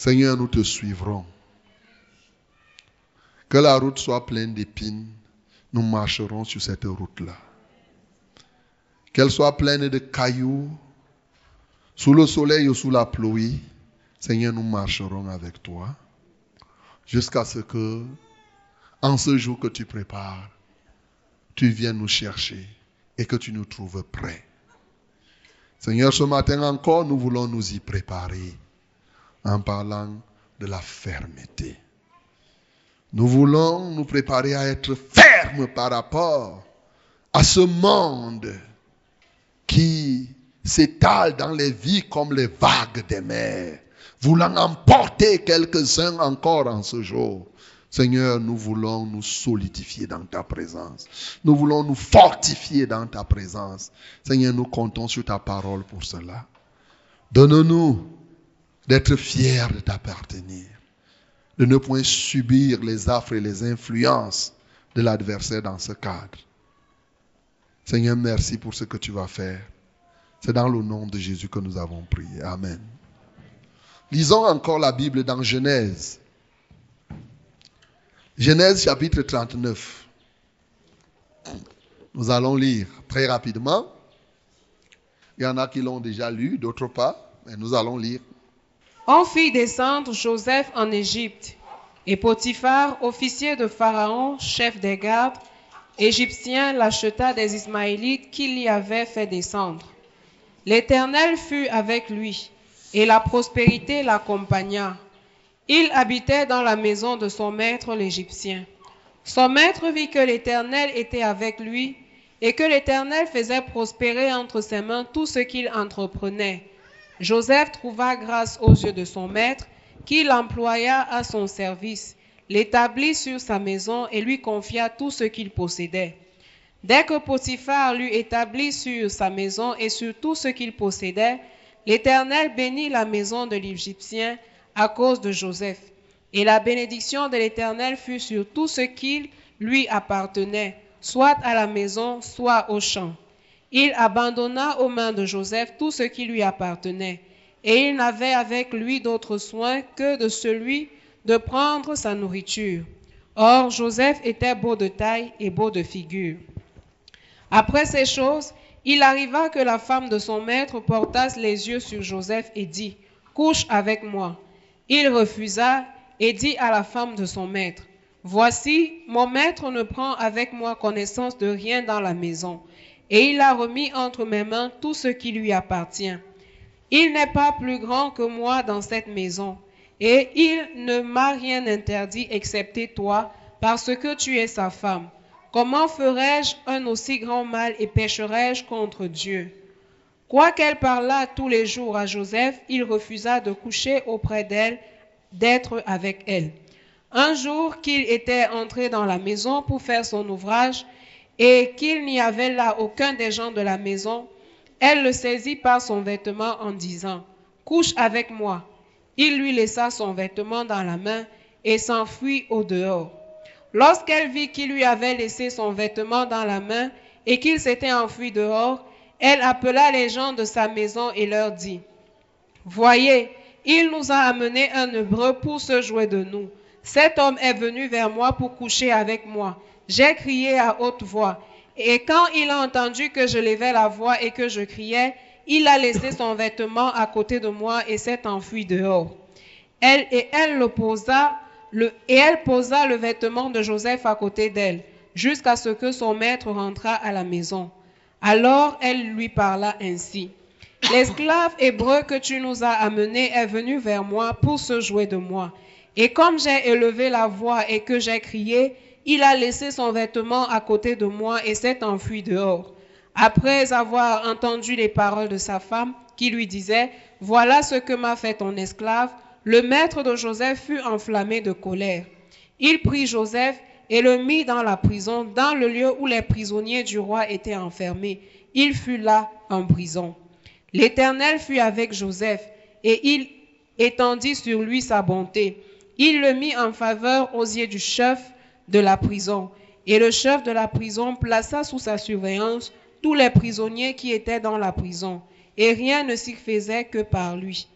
Seigneur, nous te suivrons. Que la route soit pleine d'épines, nous marcherons sur cette route-là. Qu'elle soit pleine de cailloux, sous le soleil ou sous la pluie, Seigneur, nous marcherons avec toi jusqu'à ce que, en ce jour que tu prépares, tu viennes nous chercher et que tu nous trouves prêts. Seigneur, ce matin encore, nous voulons nous y préparer en parlant de la fermeté. Nous voulons nous préparer à être fermes par rapport à ce monde qui s'étale dans les vies comme les vagues des mers, voulant emporter quelques-uns encore en ce jour. Seigneur, nous voulons nous solidifier dans ta présence. Nous voulons nous fortifier dans ta présence. Seigneur, nous comptons sur ta parole pour cela. Donne-nous d'être fiers de t'appartenir, de ne point subir les affres et les influences de l'adversaire dans ce cadre. Seigneur, merci pour ce que tu vas faire. C'est dans le nom de Jésus que nous avons prié. Amen. Lisons encore la Bible dans Genèse. Genèse chapitre 39. Nous allons lire très rapidement. Il y en a qui l'ont déjà lu, d'autres pas, mais nous allons lire. On fit descendre Joseph en Égypte, et Potiphar, officier de Pharaon, chef des gardes, égyptien, l'acheta des Ismaélites qui l'y avaient fait descendre. L'Éternel fut avec lui, et la prospérité l'accompagna. Il habitait dans la maison de son maître l'Égyptien. Son maître vit que l'Éternel était avec lui et que l'Éternel faisait prospérer entre ses mains tout ce qu'il entreprenait. Joseph trouva grâce aux yeux de son maître, qui l'employa à son service, l'établit sur sa maison et lui confia tout ce qu'il possédait. Dès que Potiphar l'eut établi sur sa maison et sur tout ce qu'il possédait, l'Éternel bénit la maison de l'Égyptien à cause de Joseph. Et la bénédiction de l'Éternel fut sur tout ce qui lui appartenait, soit à la maison, soit au champ. Il abandonna aux mains de Joseph tout ce qui lui appartenait, et il n'avait avec lui d'autre soin que de celui de prendre sa nourriture. Or, Joseph était beau de taille et beau de figure. Après ces choses, il arriva que la femme de son maître porta les yeux sur Joseph et dit, Couche avec moi. Il refusa et dit à la femme de son maître, Voici, mon maître ne prend avec moi connaissance de rien dans la maison, et il a remis entre mes mains tout ce qui lui appartient. Il n'est pas plus grand que moi dans cette maison, et il ne m'a rien interdit excepté toi, parce que tu es sa femme. Comment ferais-je un aussi grand mal et pécherais-je contre Dieu? Quoiqu'elle parlât tous les jours à Joseph, il refusa de coucher auprès d'elle, d'être avec elle. Un jour qu'il était entré dans la maison pour faire son ouvrage et qu'il n'y avait là aucun des gens de la maison, elle le saisit par son vêtement en disant, Couche avec moi. Il lui laissa son vêtement dans la main et s'enfuit au dehors. Lorsqu'elle vit qu'il lui avait laissé son vêtement dans la main et qu'il s'était enfui dehors, elle appela les gens de sa maison et leur dit, Voyez, il nous a amené un hébreu pour se jouer de nous. Cet homme est venu vers moi pour coucher avec moi. J'ai crié à haute voix. Et quand il a entendu que je levais la voix et que je criais, il a laissé son vêtement à côté de moi et s'est enfui dehors. Et elle le posa, le, et elle posa le vêtement de Joseph à côté d'elle, jusqu'à ce que son maître rentra à la maison. Alors elle lui parla ainsi. L'esclave hébreu que tu nous as amené est venu vers moi pour se jouer de moi. Et comme j'ai élevé la voix et que j'ai crié, il a laissé son vêtement à côté de moi et s'est enfui dehors. Après avoir entendu les paroles de sa femme, qui lui disait, Voilà ce que m'a fait ton esclave, le maître de Joseph fut enflammé de colère. Il prit Joseph et le mit dans la prison, dans le lieu où les prisonniers du roi étaient enfermés. Il fut là en prison. L'Éternel fut avec Joseph, et il étendit sur lui sa bonté. Il le mit en faveur aux yeux du chef de la prison, et le chef de la prison plaça sous sa surveillance tous les prisonniers qui étaient dans la prison, et rien ne s'y faisait que par lui.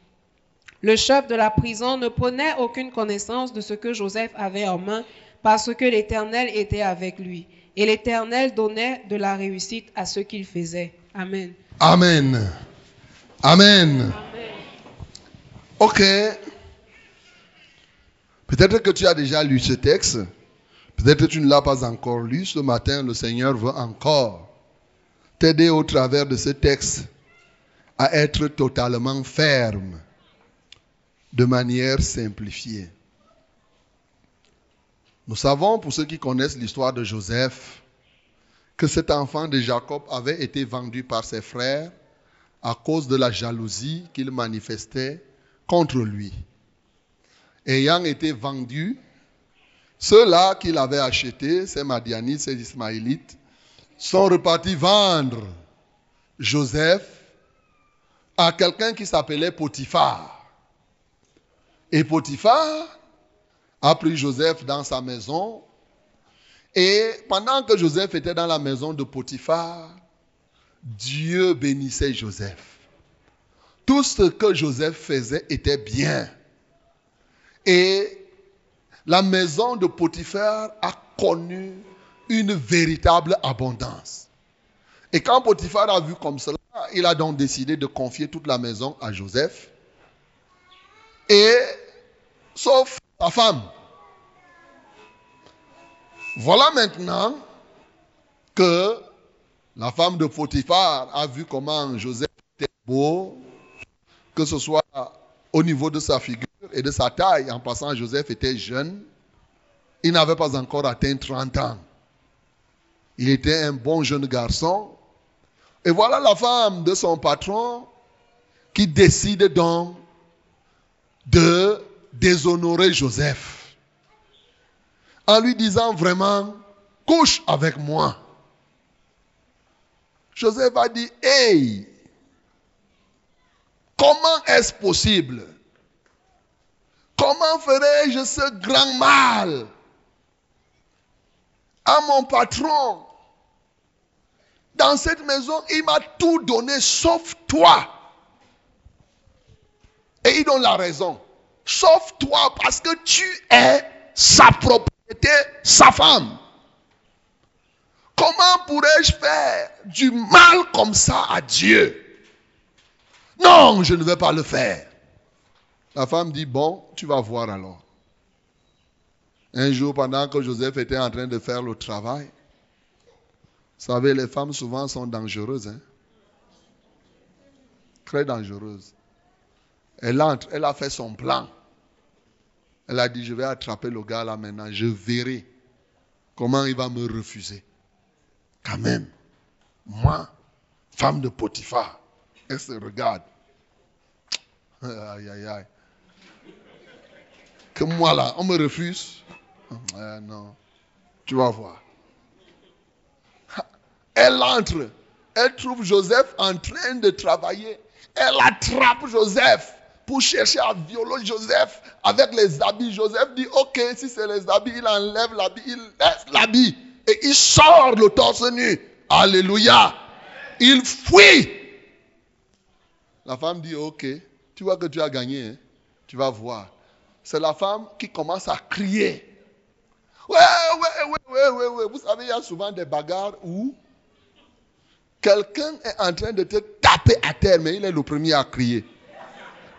Le chef de la prison ne prenait aucune connaissance de ce que Joseph avait en main parce que l'Éternel était avec lui. Et l'Éternel donnait de la réussite à ce qu'il faisait. Amen. Amen. Amen. Ok. Peut-être que tu as déjà lu ce texte. Peut-être que tu ne l'as pas encore lu. Ce matin, le Seigneur veut encore t'aider au travers de ce texte à être totalement ferme, de manière simplifiée. Nous savons, pour ceux qui connaissent l'histoire de Joseph, que cet enfant de Jacob avait été vendu par ses frères à cause de la jalousie qu'il manifestait contre lui. Ayant été vendu, ceux-là qu'il avait achetés, ces Madianites, ces Ismaélites, sont repartis vendre Joseph à quelqu'un qui s'appelait Potiphar. Et Potiphar a pris Joseph dans sa maison. Et pendant que Joseph était dans la maison de Potiphar, Dieu bénissait Joseph. Tout ce que Joseph faisait était bien. Et la maison de Potiphar a connu une véritable abondance. Et quand Potiphar a vu comme cela, il a donc décidé de confier toute la maison à Joseph. Et sauf sa femme. Voilà maintenant que la femme de Potiphar a vu comment Joseph était beau, que ce soit au niveau de sa figure et de sa taille. En passant, Joseph était jeune. Il n'avait pas encore atteint 30 ans. Il était un bon jeune garçon. Et voilà la femme de son patron qui décide donc de déshonorer Joseph en lui disant vraiment, couche avec moi. Joseph a dit, hey, comment est-ce possible? Comment ferais-je ce grand mal à mon patron? Dans cette maison, il m'a tout donné sauf toi. Et il donne la raison. Sauf toi parce que tu es sa propriété, sa femme. Comment pourrais-je faire du mal comme ça à Dieu? Non, je ne vais pas le faire. La femme dit, bon, tu vas voir alors. Un jour, pendant que Joseph était en train de faire le travail, vous savez, les femmes souvent sont dangereuses. Hein? Très dangereuses. Elle entre, elle a fait son plan. Elle a dit, je vais attraper le gars là maintenant, je verrai comment il va me refuser. Quand même, moi, femme de Potiphar, elle se regarde. Aïe, aïe, aïe. Que moi là, on me refuse. Euh, non, tu vas voir. Elle entre, elle trouve Joseph en train de travailler. Elle attrape Joseph pour chercher à violer Joseph avec les habits. Joseph dit, ok, si c'est les habits, il enlève l'habit, il laisse l'habit. Et il sort le torse nu. Alléluia. Il fuit. La femme dit, ok, tu vois que tu as gagné. Hein? Tu vas voir. C'est la femme qui commence à crier. Ouais, ouais, ouais, ouais, ouais, ouais. Vous savez, il y a souvent des bagarres où quelqu'un est en train de te taper à terre, mais il est le premier à crier.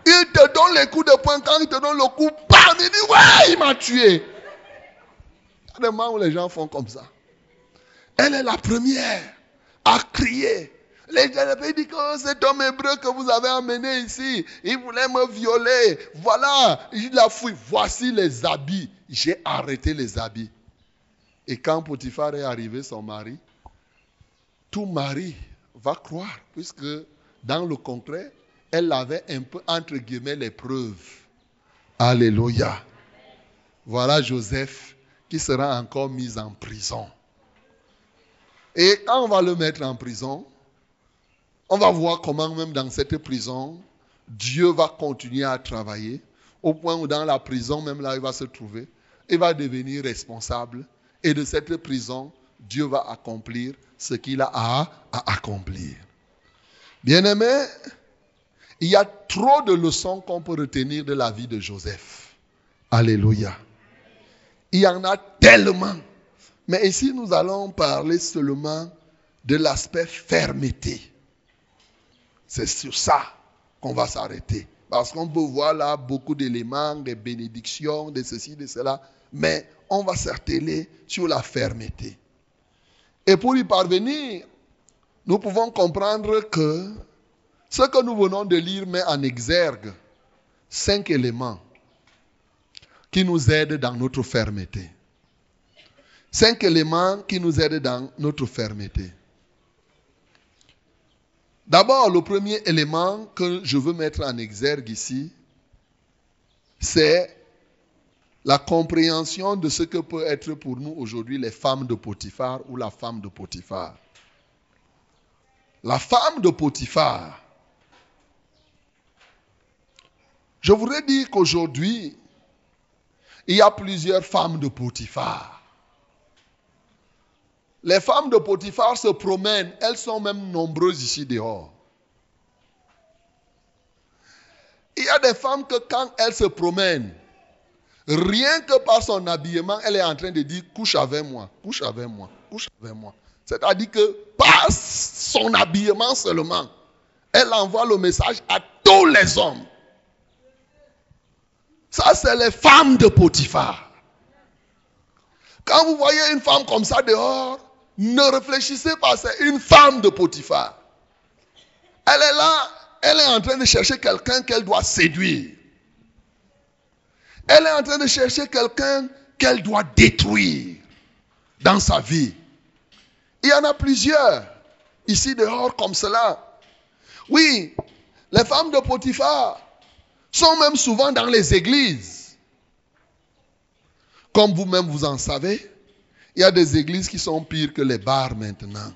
Il te donne les coups de poing. Quand il te donne le coup, bam, il dit, ouais, il m'a tué. Il y a des moments où les gens font comme ça. Elle est la première à crier. Les gens disent que cet homme hébreu que vous avez amené ici, il voulait me violer. Voilà, il a fouillé. Voici les habits. J'ai arrêté les habits. Et quand Potiphar est arrivé, son mari, tout mari va croire, puisque dans le concret, elle avait un peu, entre guillemets, les preuves. Alléluia. Voilà Joseph qui sera encore mis en prison. Et quand on va le mettre en prison, on va voir comment même dans cette prison, Dieu va continuer à travailler, au point où dans la prison, même là, il va se trouver, il va devenir responsable. Et de cette prison, Dieu va accomplir ce qu'il a à, accomplir. Bien-aimé, Il y a trop de leçons qu'on peut retenir de la vie de Joseph. Alléluia. Il y en a tellement. Mais ici, nous allons parler seulement de l'aspect fermeté. C'est sur ça qu'on va s'arrêter. Parce qu'on peut voir là beaucoup d'éléments, des bénédictions, de ceci, de cela. Mais on va s'atteler sur la fermeté. Et pour y parvenir, nous pouvons comprendre que ce que nous venons de lire met en exergue cinq éléments qui nous aident dans notre fermeté. Cinq éléments qui nous aident dans notre fermeté. D'abord, le premier élément que je veux mettre en exergue ici, c'est la compréhension de ce que peut être pour nous aujourd'hui les femmes de Potiphar ou la femme de Potiphar. La femme de Potiphar. Je voudrais dire qu'aujourd'hui, il y a plusieurs femmes de Potiphar. Les femmes de Potiphar se promènent, elles sont même nombreuses ici dehors. Il y a des femmes que quand elles se promènent, rien que par son habillement, elle est en train de dire couche avec moi, couche avec moi, couche avec moi. C'est-à-dire que par son habillement seulement, elle envoie le message à tous les hommes. Ça, c'est les femmes de Potiphar. Quand vous voyez une femme comme ça dehors, ne réfléchissez pas, c'est une femme de Potiphar. Elle est là, elle est en train de chercher quelqu'un qu'elle doit séduire. Elle est en train de chercher quelqu'un qu'elle doit détruire dans sa vie. Il y en a plusieurs ici dehors comme cela. Oui, les femmes de Potiphar sont même souvent dans les églises. Comme vous-même vous en savez, il y a des églises qui sont pires que les bars maintenant.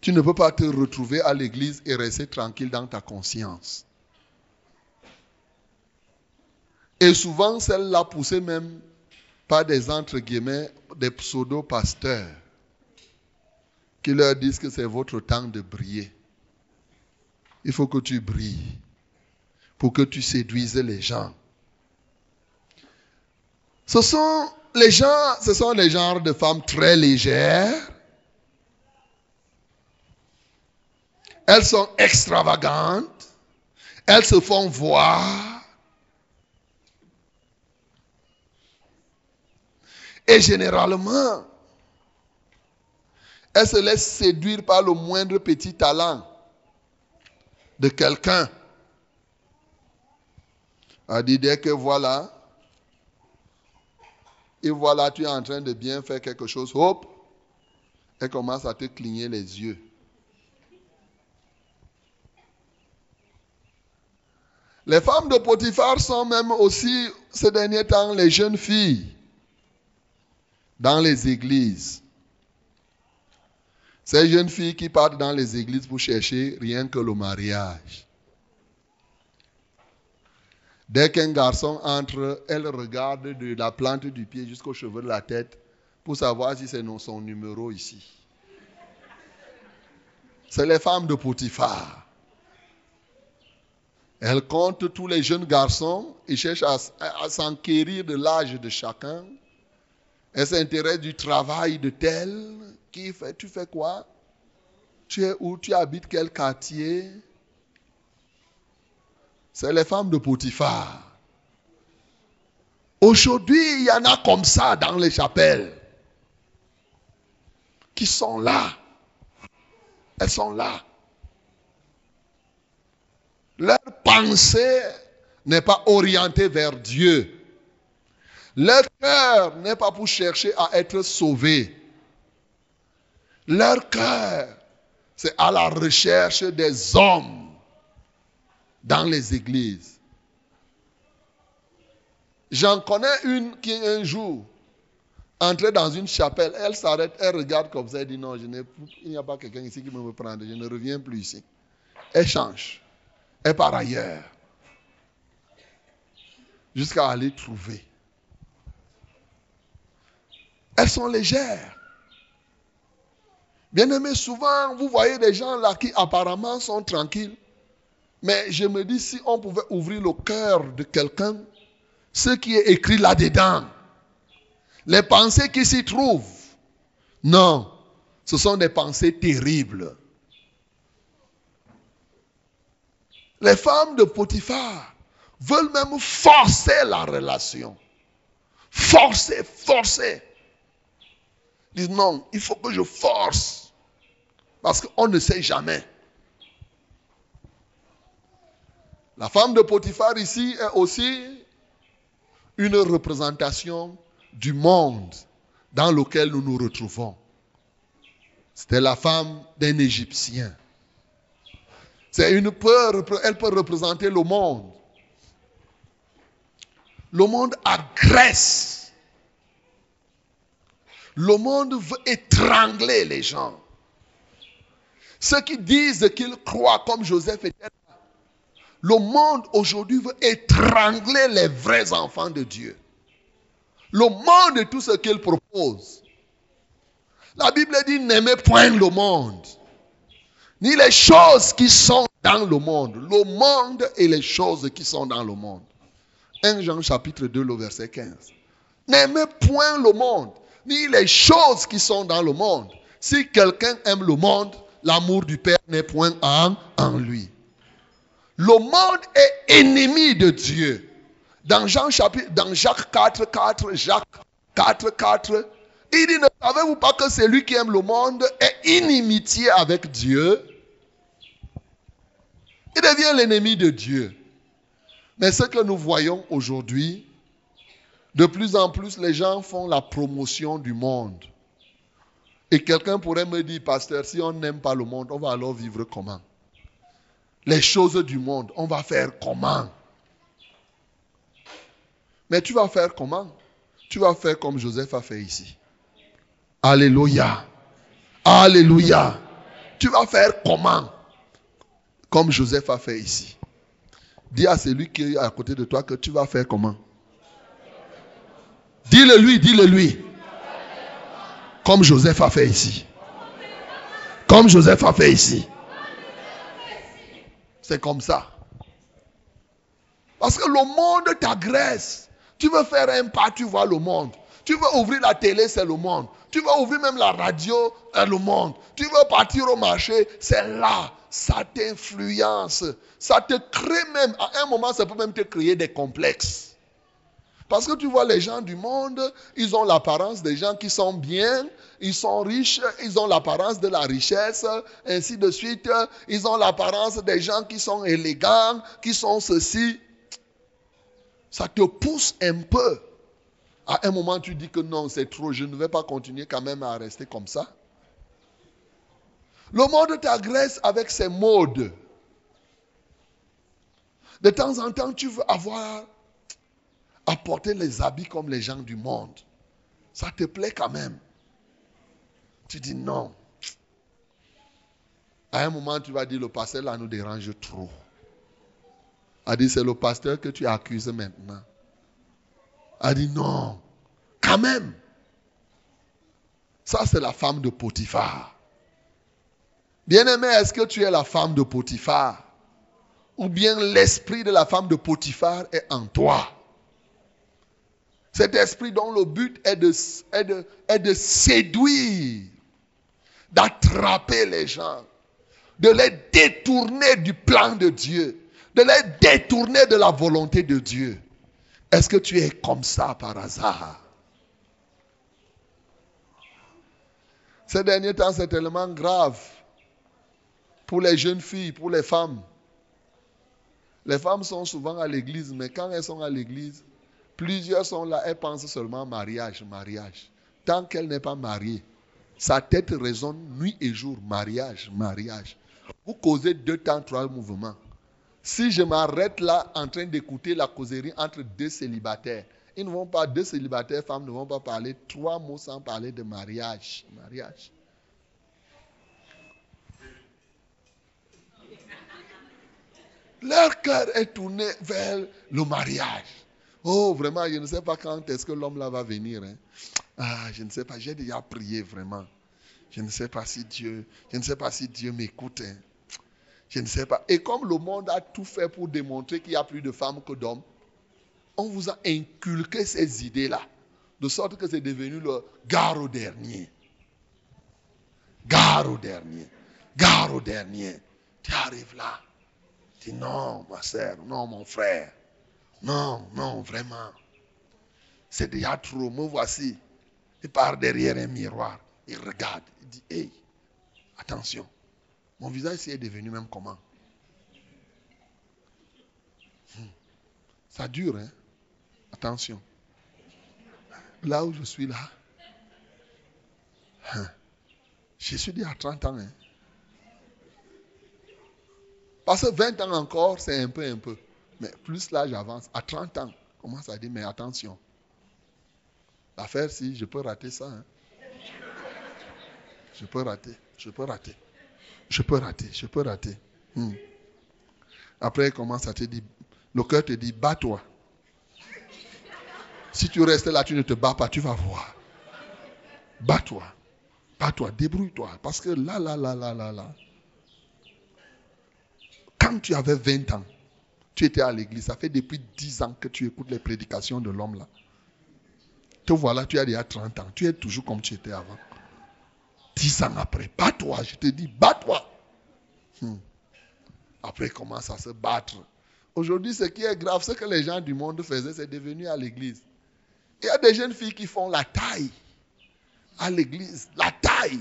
Tu ne peux pas te retrouver à l'église et rester tranquille dans ta conscience. Et souvent, celle-là poussée même par des entre guillemets, des pseudo-pasteurs qui leur disent que c'est votre temps de briller. Il faut que tu brilles pour que tu séduises les gens. Ce sont les gens, ce sont les genres de femmes très légères. Elles sont extravagantes. Elles se font voir. Et généralement, elles se laissent séduire par le moindre petit talent de quelqu'un. A dit que voilà, et voilà, tu es en train de bien faire quelque chose, hop, elle commence à te cligner les yeux. Les femmes de Potiphar sont même aussi, ces derniers temps, les jeunes filles dans les églises. Ces jeunes filles qui partent dans les églises pour chercher rien que le mariage. Dès qu'un garçon entre, elle regarde de la plante du pied jusqu'aux cheveux de la tête pour savoir si c'est son numéro ici. C'est les femmes de Potiphar. Elle compte tous les jeunes garçons et cherche à, s'enquérir de l'âge de chacun. Elle s'intéresse du travail de tel. Qui fait, tu fais quoi? Tu es où? Tu habites quel quartier? C'est les femmes de Potiphar. Aujourd'hui, il y en a comme ça dans les chapelles. Qui sont là. Elles sont là. Leur pensée n'est pas orientée vers Dieu. Leur cœur n'est pas pour chercher à être sauvé. Leur cœur, c'est à la recherche des hommes dans les églises. J'en connais une qui un jour entrait dans une chapelle, elle s'arrête, elle regarde comme ça, elle dit non, je il n'y a pas quelqu'un ici qui me veut prendre, je ne reviens plus ici. Elle change, elle part ailleurs, jusqu'à aller trouver. Elles sont légères. Bien aimé, souvent, vous voyez des gens là qui apparemment sont tranquilles. Mais je me dis, si on pouvait ouvrir le cœur de quelqu'un, ce qui est écrit là-dedans, les pensées qui s'y trouvent, non, ce sont des pensées terribles. Les femmes de Potiphar veulent même forcer la relation. Forcer, forcer. Ils disent non, il faut que je force. Parce qu'on ne sait jamais. La femme de Potiphar ici est aussi une représentation du monde dans lequel nous nous retrouvons. C'était la femme d'un Égyptien. C'est une peur, elle peut représenter le monde. Le monde agresse. Le monde veut étrangler les gens. Ceux qui disent qu'ils croient comme Joseph était là. Le monde aujourd'hui veut étrangler les vrais enfants de Dieu. Le monde et tout ce qu'il propose. La Bible dit n'aimez point le monde, ni les choses qui sont dans le monde. Le monde et les choses qui sont dans le monde. 1 Jean chapitre 2, le verset 15. N'aimez point le monde, ni les choses qui sont dans le monde. Si quelqu'un aime le monde, l'amour du Père n'est point en, en lui. Le monde est ennemi de Dieu. Dans, Jean chapitre, dans Jacques 4, 4, Jacques 4, 4, il dit, ne savez-vous pas que celui qui aime le monde est inimitié avec Dieu? Il devient l'ennemi de Dieu. Mais ce que nous voyons aujourd'hui, de plus en plus, les gens font la promotion du monde. Et quelqu'un pourrait me dire, pasteur, si on n'aime pas le monde, on va alors vivre comment? Les choses du monde, on va faire comment? Mais tu vas faire comment? Tu vas faire comme Joseph a fait ici. Alléluia. Alléluia. Tu vas faire comment? Comme Joseph a fait ici. Dis à celui qui est à côté de toi que tu vas faire comment? Dis-le lui, dis-le lui. Comme Joseph a fait ici. Comme Joseph a fait ici. C'est comme ça. Parce que le monde t'agresse. Tu veux faire un pas, tu vois le monde. Tu veux ouvrir la télé, c'est le monde. Tu veux ouvrir même la radio, c'est le monde. Tu veux partir au marché, c'est là. Ça t'influence. Ça te crée même, à un moment, ça peut même te créer des complexes. Parce que tu vois, les gens du monde, ils ont l'apparence des gens qui sont bien, ils sont riches, ils ont l'apparence de la richesse, ainsi de suite. Ils ont l'apparence des gens qui sont élégants, qui sont ceci. Ça te pousse un peu. À un moment, tu dis que non, c'est trop, je ne vais pas continuer quand même à rester comme ça. Le monde t'agresse avec ses modes. De temps en temps, tu veux avoir à porter les habits comme les gens du monde. Ça te plaît quand même. Tu dis non. À un moment, tu vas dire, le pasteur là nous dérange trop. A dit, c'est le pasteur que tu accuses maintenant. A dit, non, quand même. Ça, c'est la femme de Potiphar. Bien-aimé, est-ce que tu es la femme de Potiphar? Ou bien l'esprit de la femme de Potiphar est en toi? Cet esprit dont le but est de, est de, est de séduire, d'attraper les gens, de les détourner du plan de Dieu, de les détourner de la volonté de Dieu. Est-ce que tu es comme ça par hasard? Ces derniers temps, c'est tellement grave pour les jeunes filles, pour les femmes. Les femmes sont souvent à l'église, mais quand elles sont à l'église, plusieurs sont là, elles pensent seulement mariage, mariage. Tant qu'elle n'est pas mariée, sa tête résonne nuit et jour, mariage, mariage. Vous causez deux temps, trois mouvements. Si je m'arrête là en train d'écouter la causerie entre deux célibataires, ils ne vont pas, deux célibataires femmes ne vont pas parler trois mots sans parler de mariage. Mariage. Leur cœur est tourné vers le mariage. Oh, vraiment, je ne sais pas quand est-ce que l'homme là va venir. Hein. Ah, je ne sais pas, j'ai déjà prié vraiment. Je ne sais pas si Dieu, je ne sais pas si Dieu m'écoute. hein. Je ne sais pas. Et comme le monde a tout fait pour démontrer qu'il y a plus de femmes que d'hommes, on vous a inculqué ces idées-là, de sorte que c'est devenu le gare au dernier. Gare au dernier. Gare au dernier. Tu arrives là. Tu dis non, ma soeur, non, mon frère. Non, non, vraiment. C'est déjà trop. Me voici. Il part derrière un miroir. Il regarde. Il dit, hey, attention. Mon visage ici est devenu même comment? Hmm. Ça dure, hein? Attention. Là où je suis là, hein, je suis dit à 30 ans. Hein? Parce que 20 ans encore, c'est un peu, un peu. Mais plus là, j'avance. À 30 ans, commence à dire, mais attention. L'affaire, si je peux rater ça. hein. Je peux rater, je peux rater. Je peux rater, je peux rater. Hmm. Après, il commence à te dire, le cœur te dit, bats-toi. Si tu restes là, tu ne te bats pas, tu vas voir. Bats-toi. Bats-toi, débrouille-toi. Parce que là, là, là, là, là, là. Quand tu avais 20 ans, tu étais à l'église. Ça fait depuis 10 ans que tu écoutes les prédications de l'homme là. Te voilà, tu as déjà 30 ans. Tu es toujours comme tu étais avant. 10 ans après, bats-toi. Je te dis, bats-toi. Hmm. Après, il commence à se battre. Aujourd'hui, ce qui est grave, ce que les gens du monde faisaient, c'est devenu à l'église. Il y a des jeunes filles qui font la taille à l'église. La taille.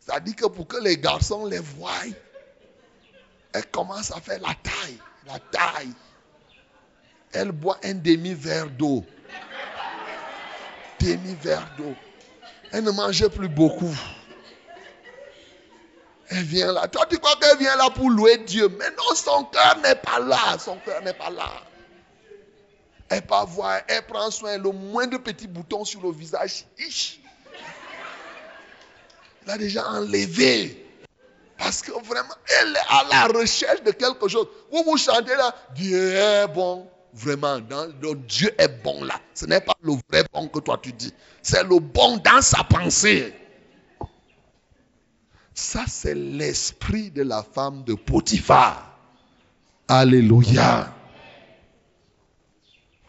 Ça dit que pour que les garçons les voient, elles commencent à faire la taille. La taille. Elle boit un demi-verre d'eau. Demi-verre d'eau. Elle ne mangeait plus beaucoup. Elle vient là. Toi, tu crois qu'elle vient là pour louer Dieu. Mais non, son cœur n'est pas là. Son cœur n'est pas là. Elle peut voir, elle prend soin, le moindre petit bouton sur le visage. Ich. Elle a déjà enlevé. Parce que vraiment, elle est à la recherche de quelque chose. Vous vous chantez là, Dieu est bon. Vraiment, Dieu est bon là. Ce n'est pas le vrai bon que toi tu dis. C'est le bon dans sa pensée. Ça, c'est l'esprit de la femme de Potiphar. Alléluia.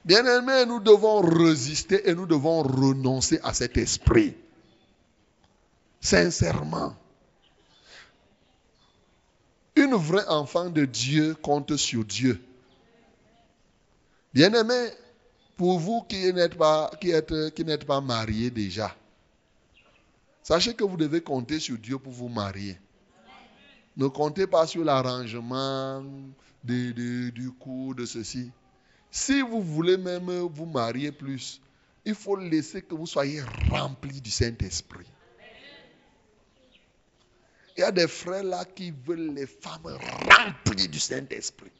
Bien-aimés, nous devons résister et nous devons renoncer à cet esprit. Sincèrement. Une vraie enfant de Dieu compte sur Dieu. Bien-aimés, pour vous qui n'êtes pas, qui mariés déjà, sachez que vous devez compter sur Dieu pour vous marier. Ne comptez pas sur l'arrangement de, du cours, de ceci. Si vous voulez même vous marier plus, il faut laisser que vous soyez remplis du Saint-Esprit. Il y a des frères là qui veulent les femmes remplies du Saint-Esprit.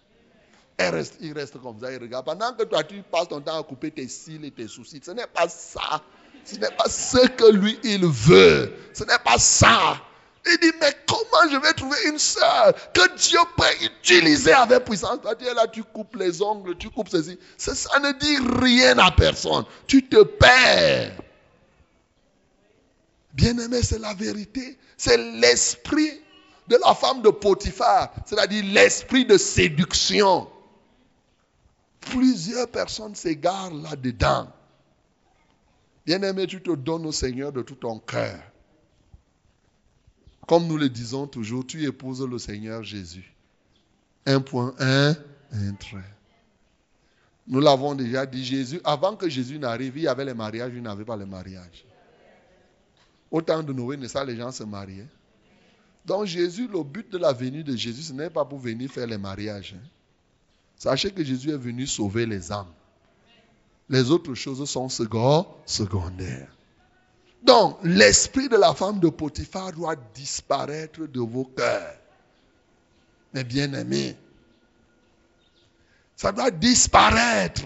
Ils restent comme ça, ils regardent. Pendant que toi, tu passes ton temps à couper tes cils et tes soucis. Ce n'est pas ça. Ce n'est pas ce que lui, il veut. Ce n'est pas ça. Il dit, mais comment je vais trouver une sœur que Dieu peut utiliser avec puissance? Toi, tu es là, tu coupes les ongles, tu coupes ceci. Ça, ça ne dit rien à personne. Tu te perds. Bien-aimé, c'est la vérité. C'est l'esprit de la femme de Potiphar, c'est-à-dire l'esprit de séduction. Plusieurs personnes s'égarent là-dedans. Bien-aimé, tu te donnes au Seigneur de tout ton cœur. Comme nous le disons toujours, tu épouses le Seigneur Jésus. Un point, un, un trait. Nous l'avons déjà dit, Jésus, avant que Jésus n'arrive, il y avait les mariages, il n'y avait pas les mariages. Au temps de Noé, ça, les gens se mariaient. Donc Jésus, le but de la venue de Jésus, ce n'est pas pour venir faire les mariages. hein. Sachez que Jésus est venu sauver les âmes. Les autres choses sont second- secondaires. Donc, l'esprit de la femme de Potiphar doit disparaître de vos cœurs. Mes bien-aimés, ça doit disparaître.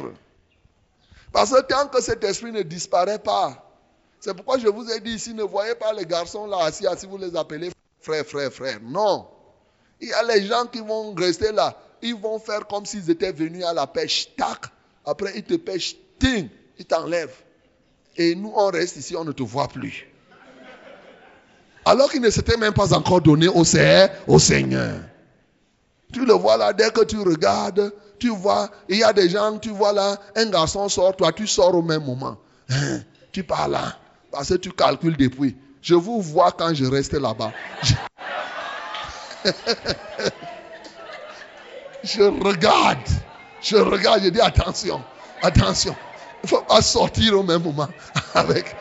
Parce que tant que cet esprit ne disparaît pas, c'est pourquoi je vous ai dit ici, ne voyez pas les garçons là assis, assis, vous les appelez frères, frères, frères. Non. Il y a les gens qui vont rester là. Ils vont faire comme s'ils étaient venus à la pêche. Tac. Après, ils te pêchent. Ting. Ils t'enlèvent. Et nous, on reste ici, on ne te voit plus. Alors qu'il ne s'était même pas encore donné au Seigneur. Tu le vois là, dès que tu regardes, tu vois, il y a des gens, tu vois là, un garçon sort, toi tu sors au même moment. Hein, tu pars là, parce que tu calcules depuis. Je vous vois quand je reste là-bas. Je... je regarde, je regarde, je dis attention, attention. Il ne faut pas sortir au même moment avec.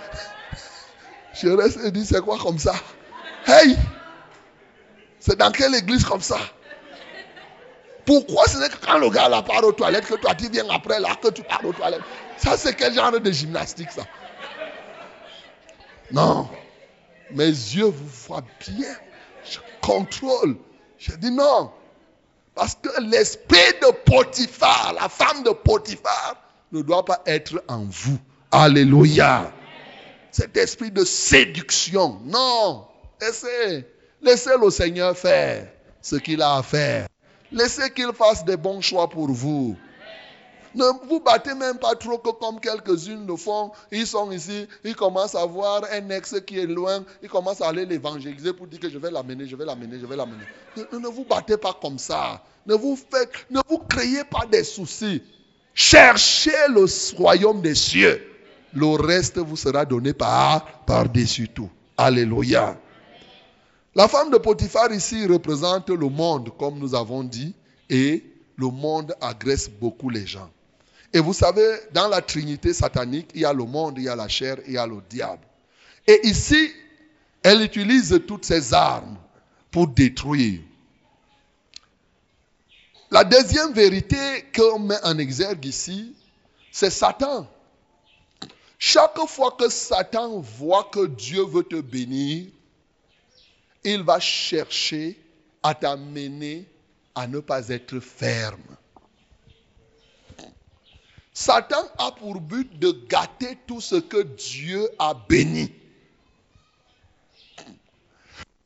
Je reste et dis c'est quoi comme ça? Hey! C'est dans quelle église comme ça? Pourquoi ce n'est que quand le gars là part aux toilettes que toi tu viens après là que tu pars aux toilettes? Ça c'est quel genre de gymnastique ça? Non. Mes yeux vous voient bien. Je contrôle. Je dis non. Parce que l'esprit de Potiphar, la femme de Potiphar, ne doit pas être en vous. Alléluia. Cet esprit de séduction. Non. Laissez. Laissez le Seigneur faire ce qu'il a à faire. Laissez qu'il fasse des bons choix pour vous. Ne vous battez même pas trop que comme quelques-unes le font. Ils sont ici, ils commencent à voir un ex qui est loin, ils commencent à aller l'évangéliser pour dire que je vais l'amener, je vais l'amener, je vais l'amener. Ne, ne, vous battez pas comme ça. Ne vous, faites, créez pas des soucis. Cherchez le royaume des cieux. Le reste vous sera donné par, par-dessus tout. Alléluia. La femme de Potiphar ici représente le monde, comme nous avons dit, et le monde agresse beaucoup les gens. Et vous savez, dans la trinité satanique, il y a le monde, il y a la chair, il y a le diable. Et ici, elle utilise toutes ses armes pour détruire. La deuxième vérité qu'on met en exergue ici, c'est Satan. Chaque fois que Satan voit que Dieu veut te bénir, il va chercher à t'amener à ne pas être ferme. Satan a pour but de gâter tout ce que Dieu a béni.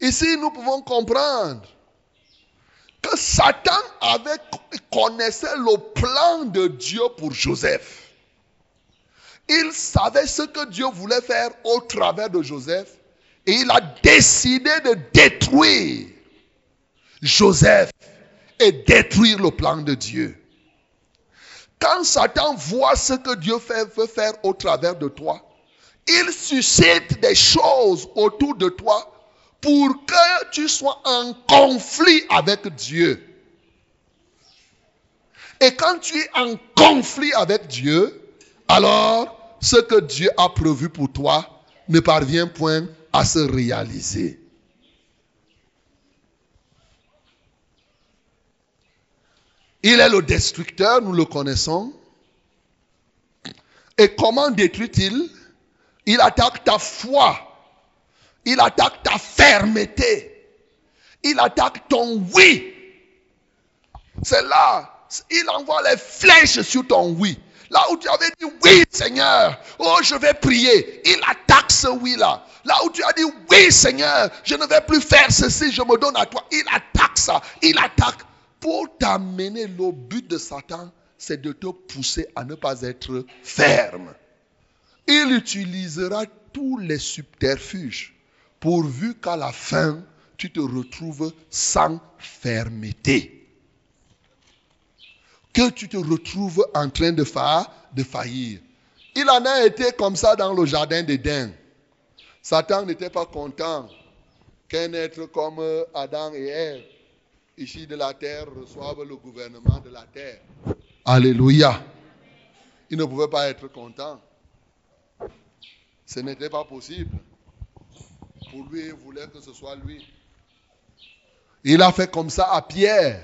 Ici, nous pouvons comprendre que Satan avait, connaissait le plan de Dieu pour Joseph. Il savait ce que Dieu voulait faire au travers de Joseph et il a décidé de détruire Joseph et détruire le plan de Dieu. Quand Satan voit ce que Dieu veut faire au travers de toi, il suscite des choses autour de toi pour que tu sois en conflit avec Dieu. Et quand tu es en conflit avec Dieu, alors ce que Dieu a prévu pour toi ne parvient point à se réaliser. Il est le destructeur, nous le connaissons. Et comment détruit-il? Il attaque ta foi. Il attaque ta fermeté. Il attaque ton oui. C'est là. Il envoie les flèches sur ton oui. Là où tu avais dit oui, Seigneur, oh, je vais prier. Il attaque ce oui-là. Là où tu as dit oui, Seigneur, je ne vais plus faire ceci, je me donne à toi. Il attaque ça. Il attaque. Pour t'amener, le but de Satan, c'est de te pousser à ne pas être ferme. Il utilisera tous les subterfuges pourvu qu'à la fin, tu te retrouves sans fermeté que tu te retrouves en train de, de faillir. Il en a été comme ça dans le jardin d'Éden. Satan n'était pas content qu'un être comme Adam et Ève, ici de la terre, reçoive le gouvernement de la terre. Alléluia. Il ne pouvait pas être content. Ce n'était pas possible. Pour lui, il voulait que ce soit lui. Il a fait comme ça à Pierre.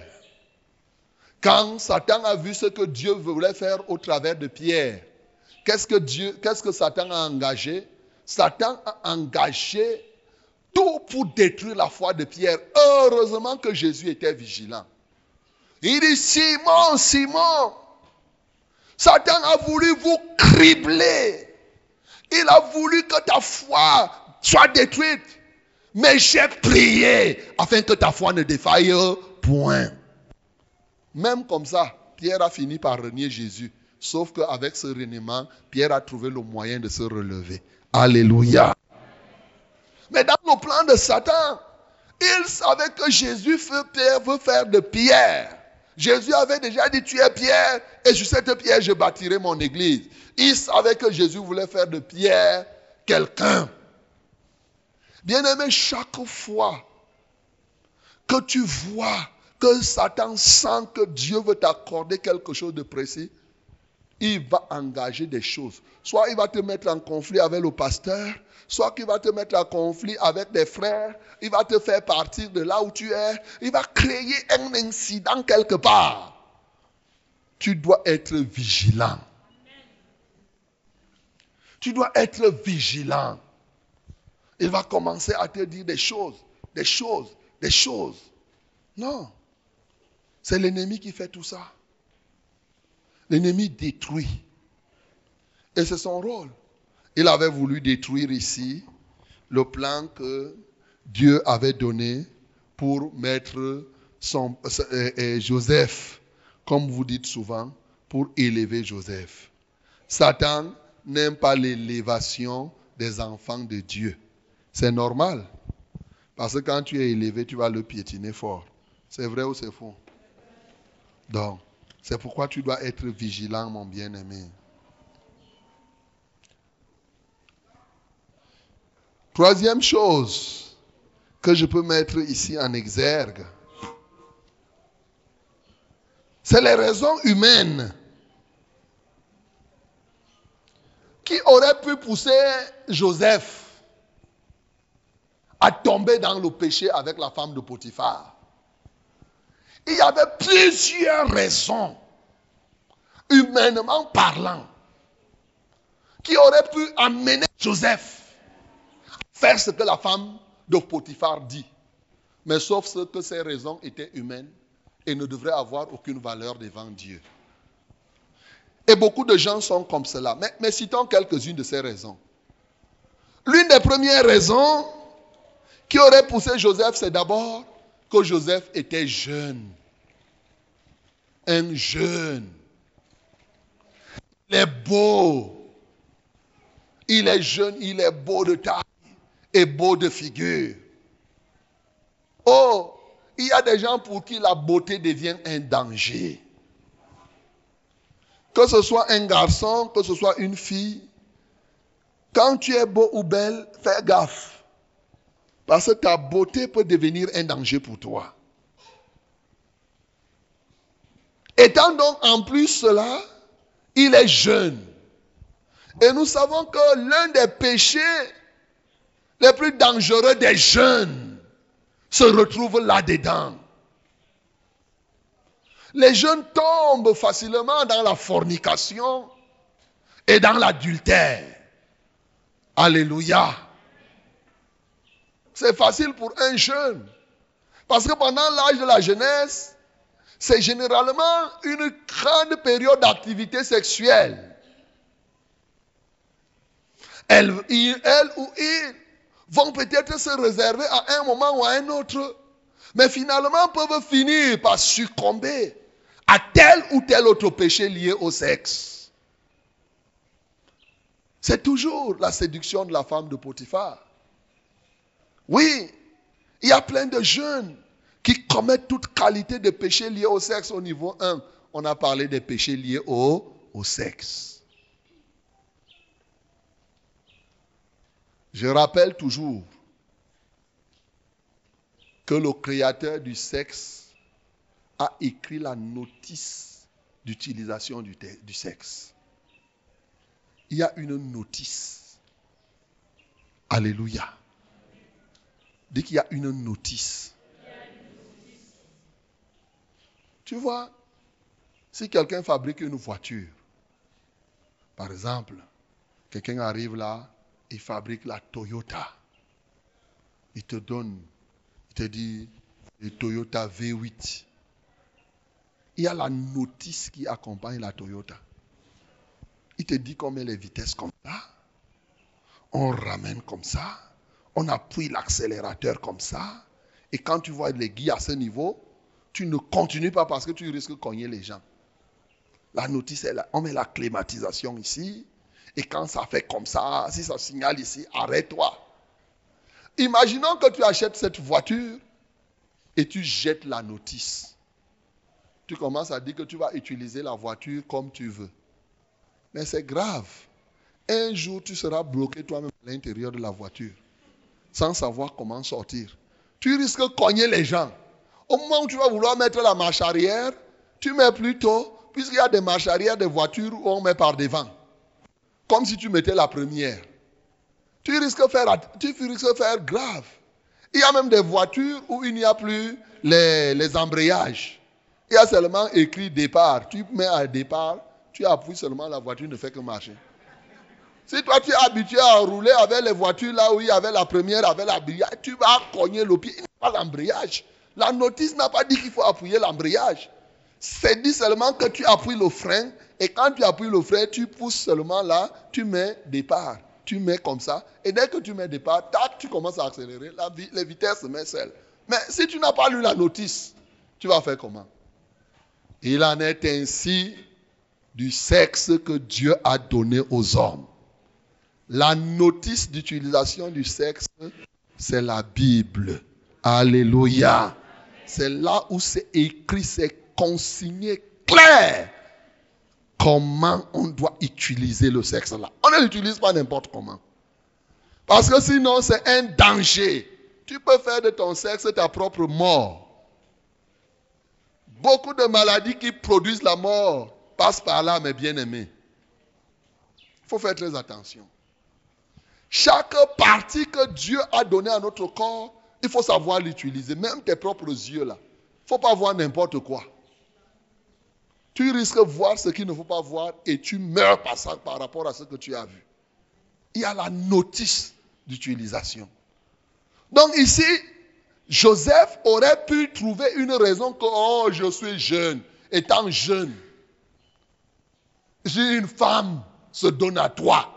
Quand Satan a vu ce que Dieu voulait faire au travers de Pierre, qu'est-ce que Dieu, qu'est-ce que Satan a engagé? Satan a engagé tout pour détruire la foi de Pierre. Heureusement que Jésus était vigilant. Il dit, Simon, Simon, Satan a voulu vous cribler. Il a voulu que ta foi soit détruite. Mais j'ai prié afin que ta foi ne défaille point. Même comme ça, Pierre a fini par renier Jésus. Sauf qu'avec ce reniement, Pierre a trouvé le moyen de se relever. Alléluia. Mais dans le plan de Satan, il savait que Jésus veut faire de Pierre. Jésus avait déjà dit, tu es Pierre, et sur cette pierre, je bâtirai mon église. Il savait que Jésus voulait faire de Pierre quelqu'un. Bien-aimé, chaque fois que tu vois que Satan sent que Dieu veut t'accorder quelque chose de précis, il va engager des choses. Soit il va te mettre en conflit avec le pasteur, soit qu'il va te mettre en conflit avec des frères, il va te faire partir de là où tu es, il va créer un incident quelque part. Tu dois être vigilant. Tu dois être vigilant. Il va commencer à te dire des choses, des choses, des choses. Non. C'est l'ennemi qui fait tout ça. L'ennemi détruit. Et c'est son rôle. Il avait voulu détruire ici le plan que Dieu avait donné pour mettre euh, euh, Joseph, comme vous dites souvent, pour élever Joseph. Satan n'aime pas l'élévation des enfants de Dieu. C'est normal. Parce que quand tu es élevé, tu vas le piétiner fort. C'est vrai ou c'est faux? Donc, c'est pourquoi tu dois être vigilant, mon bien-aimé. Troisième chose que je peux mettre ici en exergue, c'est les raisons humaines qui auraient pu pousser Joseph à tomber dans le péché avec la femme de Potiphar. Il y avait plusieurs raisons, humainement parlant, qui auraient pu amener Joseph à faire ce que la femme de Potiphar dit. Mais sauf que ces raisons étaient humaines et ne devraient avoir aucune valeur devant Dieu. Et beaucoup de gens sont comme cela. Mais, mais citons quelques-unes de ces raisons. L'une des premières raisons qui aurait poussé Joseph, c'est d'abord que Joseph était jeune. Un jeune. Il est beau. Il est jeune, il est beau de taille et beau de figure. Oh, il y a des gens pour qui la beauté devient un danger. Que ce soit un garçon, que ce soit une fille, quand tu es beau ou belle, fais gaffe. Parce que ta beauté peut devenir un danger pour toi. Étant donc en plus cela, il est jeune. Et nous savons que l'un des péchés les plus dangereux des jeunes se retrouve là-dedans. Les jeunes tombent facilement dans la fornication et dans l'adultère. Alléluia. C'est facile pour un jeune. Parce que pendant l'âge de la jeunesse, c'est généralement une grande période d'activité sexuelle. Elle, ou il vont peut-être se réserver à un moment ou à un autre, mais finalement peuvent finir par succomber à tel ou tel autre péché lié au sexe. C'est toujours la séduction de la femme de Potiphar. Oui, il y a plein de jeunes qui commettent toute qualité de péché liés au sexe au niveau 1. On a parlé des péchés liés au, au sexe. Je rappelle toujours que le créateur du sexe a écrit la notice d'utilisation du, du, sexe. Il y a une notice. Alléluia. Dit qu'il y a une notice. Tu vois, si quelqu'un fabrique une voiture, par exemple, quelqu'un arrive là, il fabrique la Toyota. Il te donne, il te dit, le Toyota V8. Il y a la notice qui accompagne la Toyota. Il te dit met les vitesses comme ça. On ramène comme ça. On appuie l'accélérateur comme ça. Et quand tu vois les guides à ce niveau, tu ne continues pas parce que tu risques de cogner les gens. La notice là. On met la climatisation ici. Et quand ça fait comme ça, si ça signale ici, arrête-toi. Imaginons que tu achètes cette voiture et tu jettes la notice. Tu commences à dire que tu vas utiliser la voiture comme tu veux. Mais c'est grave. Un jour, tu seras bloqué toi-même à l'intérieur de la voiture, sans savoir comment sortir. Tu risques de cogner les gens. Au moment où tu vas vouloir mettre la marche arrière, tu mets plutôt, puisqu'il y a des marches arrière des voitures où on met par devant. Comme si tu mettais la première. Tu risques de faire, tu risques de faire grave. Il y a même des voitures où il n'y a plus les, les embrayages. Il y a seulement écrit départ. Tu mets à départ, tu appuies seulement, la voiture ne fait que marcher. Si toi tu es habitué à rouler avec les voitures là où il y avait la première, avec l'embrayage, tu vas cogner le pied. Il n'y a pas l'embrayage. La notice n'a pas dit qu'il faut appuyer l'embrayage. C'est dit seulement que tu appuies le frein et quand tu appuies le frein, tu pousses seulement là, tu mets départ. Tu mets comme ça et dès que tu mets départ, tac, tu commences à accélérer. La, les vitesses se mettent seules. Mais si tu n'as pas lu la notice, tu vas faire comment? Il en est ainsi du sexe que Dieu a donné aux hommes. La notice d'utilisation du sexe, c'est la Bible. Alléluia. C'est là où c'est écrit, c'est consigné clair comment on doit utiliser le sexe. On ne l'utilise pas n'importe comment. Parce que sinon, c'est un danger. Tu peux faire de ton sexe ta propre mort. Beaucoup de maladies qui produisent la mort passent par là, mes bien-aimés. Il faut faire très attention. Chaque partie que Dieu a donnée à notre corps, il faut savoir l'utiliser. Même tes propres yeux là. Il ne faut pas voir n'importe quoi. Tu risques de voir ce qu'il ne faut pas voir et tu meurs par, ça, par rapport à ce que tu as vu. Il y a la notice d'utilisation. Donc ici, Joseph aurait pu trouver une raison que, oh, je suis jeune. Étant jeune, si une femme se donne à toi,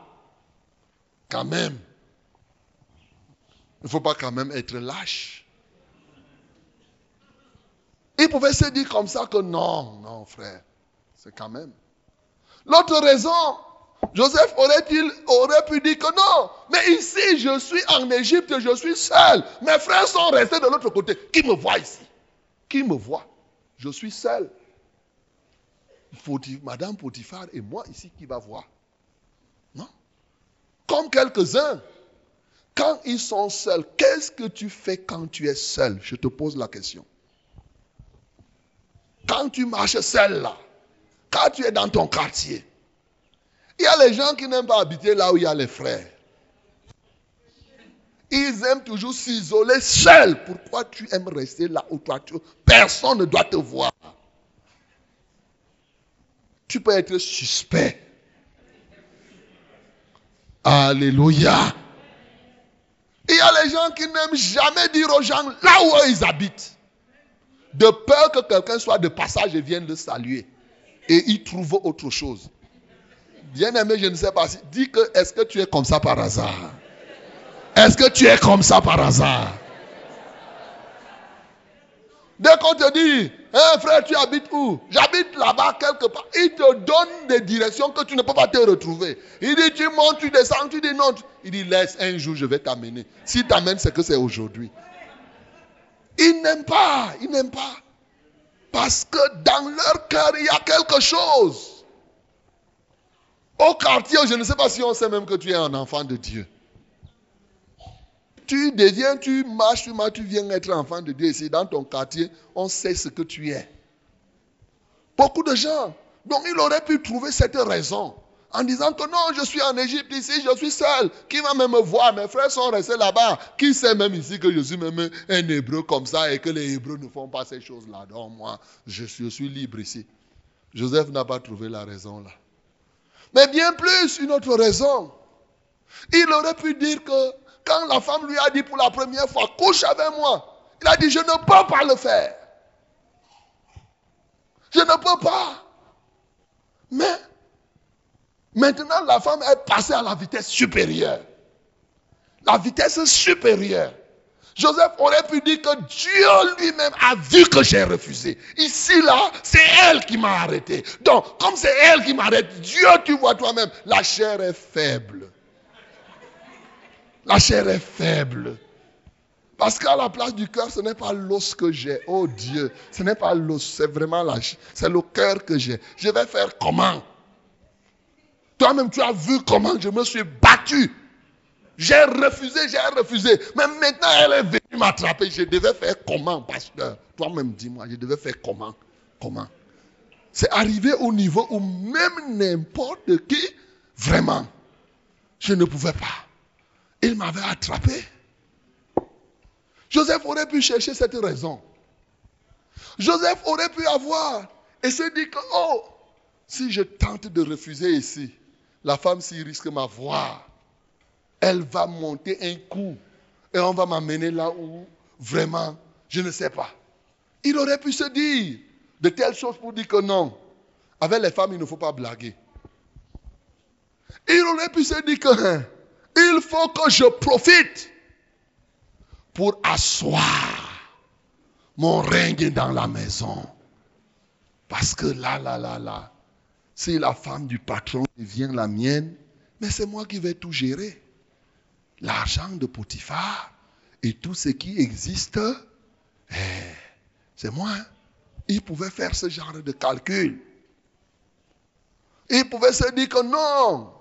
quand même, il ne faut pas quand même être lâche. Il pouvait se dire comme ça que non, non, frère, c'est quand même. L'autre raison, Joseph aurait, aurait pu dire que non, mais ici, je suis en Égypte, je suis seul. Mes frères sont restés de l'autre côté. Qui me voit ici? Qui me voit? Je suis seul. Madame Potiphar et moi ici, qui va voir Non? Comme quelques-uns. Quand ils sont seuls, qu'est-ce que tu fais quand tu es seul? Je te pose la question. Quand tu marches seul là, quand tu es dans ton quartier, il y a les gens qui n'aiment pas habiter là où il y a les frères. Ils aiment toujours s'isoler seuls. Pourquoi tu aimes rester là où toi tu... Personne ne doit te voir. Tu peux être suspect. Alléluia. Il y a les gens qui n'aiment jamais dire aux gens là où ils habitent. De peur que quelqu'un soit de passage et vienne le saluer. Et il trouve autre chose. Bien aimé, je ne sais pas si. Dis que est-ce que tu es comme ça par hasard? Est-ce que tu es comme ça par hasard? Dès qu'on te dit, hein, frère, tu habites où? J'habite là-bas quelque part. Il te donne des directions que tu ne peux pas te retrouver. Il dit, tu montes, tu descends, tu dis non. Il dit, laisse, un jour, je vais t'amener. Si t'amènes, c'est que c'est aujourd'hui. Ils n'aiment pas, ils n'aiment pas. Parce que dans leur cœur, il y a quelque chose. Au quartier, je ne sais pas si on sait même que tu es un enfant de Dieu. Tu deviens, tu marches, tu marches, tu viens être enfant de Dieu ici. Dans ton quartier, on sait ce que tu es. Beaucoup de gens. Donc il aurait pu trouver cette raison en disant que non, je suis en Égypte ici, je suis seul. Qui va même me voir? Mes frères sont restés là-bas. Qui sait même ici que je suis même un hébreu comme ça et que les hébreux ne font pas ces choses-là? Donc moi, je suis, je suis libre ici. Joseph n'a pas trouvé la raison là. Mais bien plus, une autre raison. Il aurait pu dire que quand la femme lui a dit pour la première fois, couche avec moi, il a dit, je ne peux pas le faire. Je ne peux pas. Mais maintenant, la femme est passée à la vitesse supérieure. La vitesse supérieure. Joseph aurait pu dire que Dieu lui-même a vu que j'ai refusé. Ici, là, c'est elle qui m'a arrêté. Donc, comme c'est elle qui m'arrête, Dieu, tu vois toi-même, la chair est faible. La chair est faible. Parce qu'à la place du cœur, ce n'est pas l'os que j'ai. Oh Dieu, ce n'est pas l'os, c'est vraiment la C'est le cœur que j'ai. Je vais faire comment? Toi-même, tu as vu comment je me suis battu. J'ai refusé, j'ai refusé. Mais maintenant, elle est venue m'attraper. Je devais faire comment, pasteur? Toi-même, dis-moi, je devais faire comment? Comment? C'est arrivé au niveau où même n'importe qui, vraiment, je ne pouvais pas. Il m'avait attrapé. Joseph aurait pu chercher cette raison. Joseph aurait pu avoir et se dire que, oh, si je tente de refuser ici, la femme s'y risque m'avoir. Elle va monter un coup et on va m'amener là où vraiment, je ne sais pas. Il aurait pu se dire de telles choses pour dire que non. Avec les femmes, il ne faut pas blaguer. Il aurait pu se dire que hein, il faut que je profite pour asseoir mon règne dans la maison. Parce que là, là, là, là, si la femme du patron devient la mienne, mais c'est moi qui vais tout gérer. L'argent de Potiphar et tout ce qui existe, eh, c'est moi. Il pouvait faire ce genre de calcul. Il pouvait se dire que non,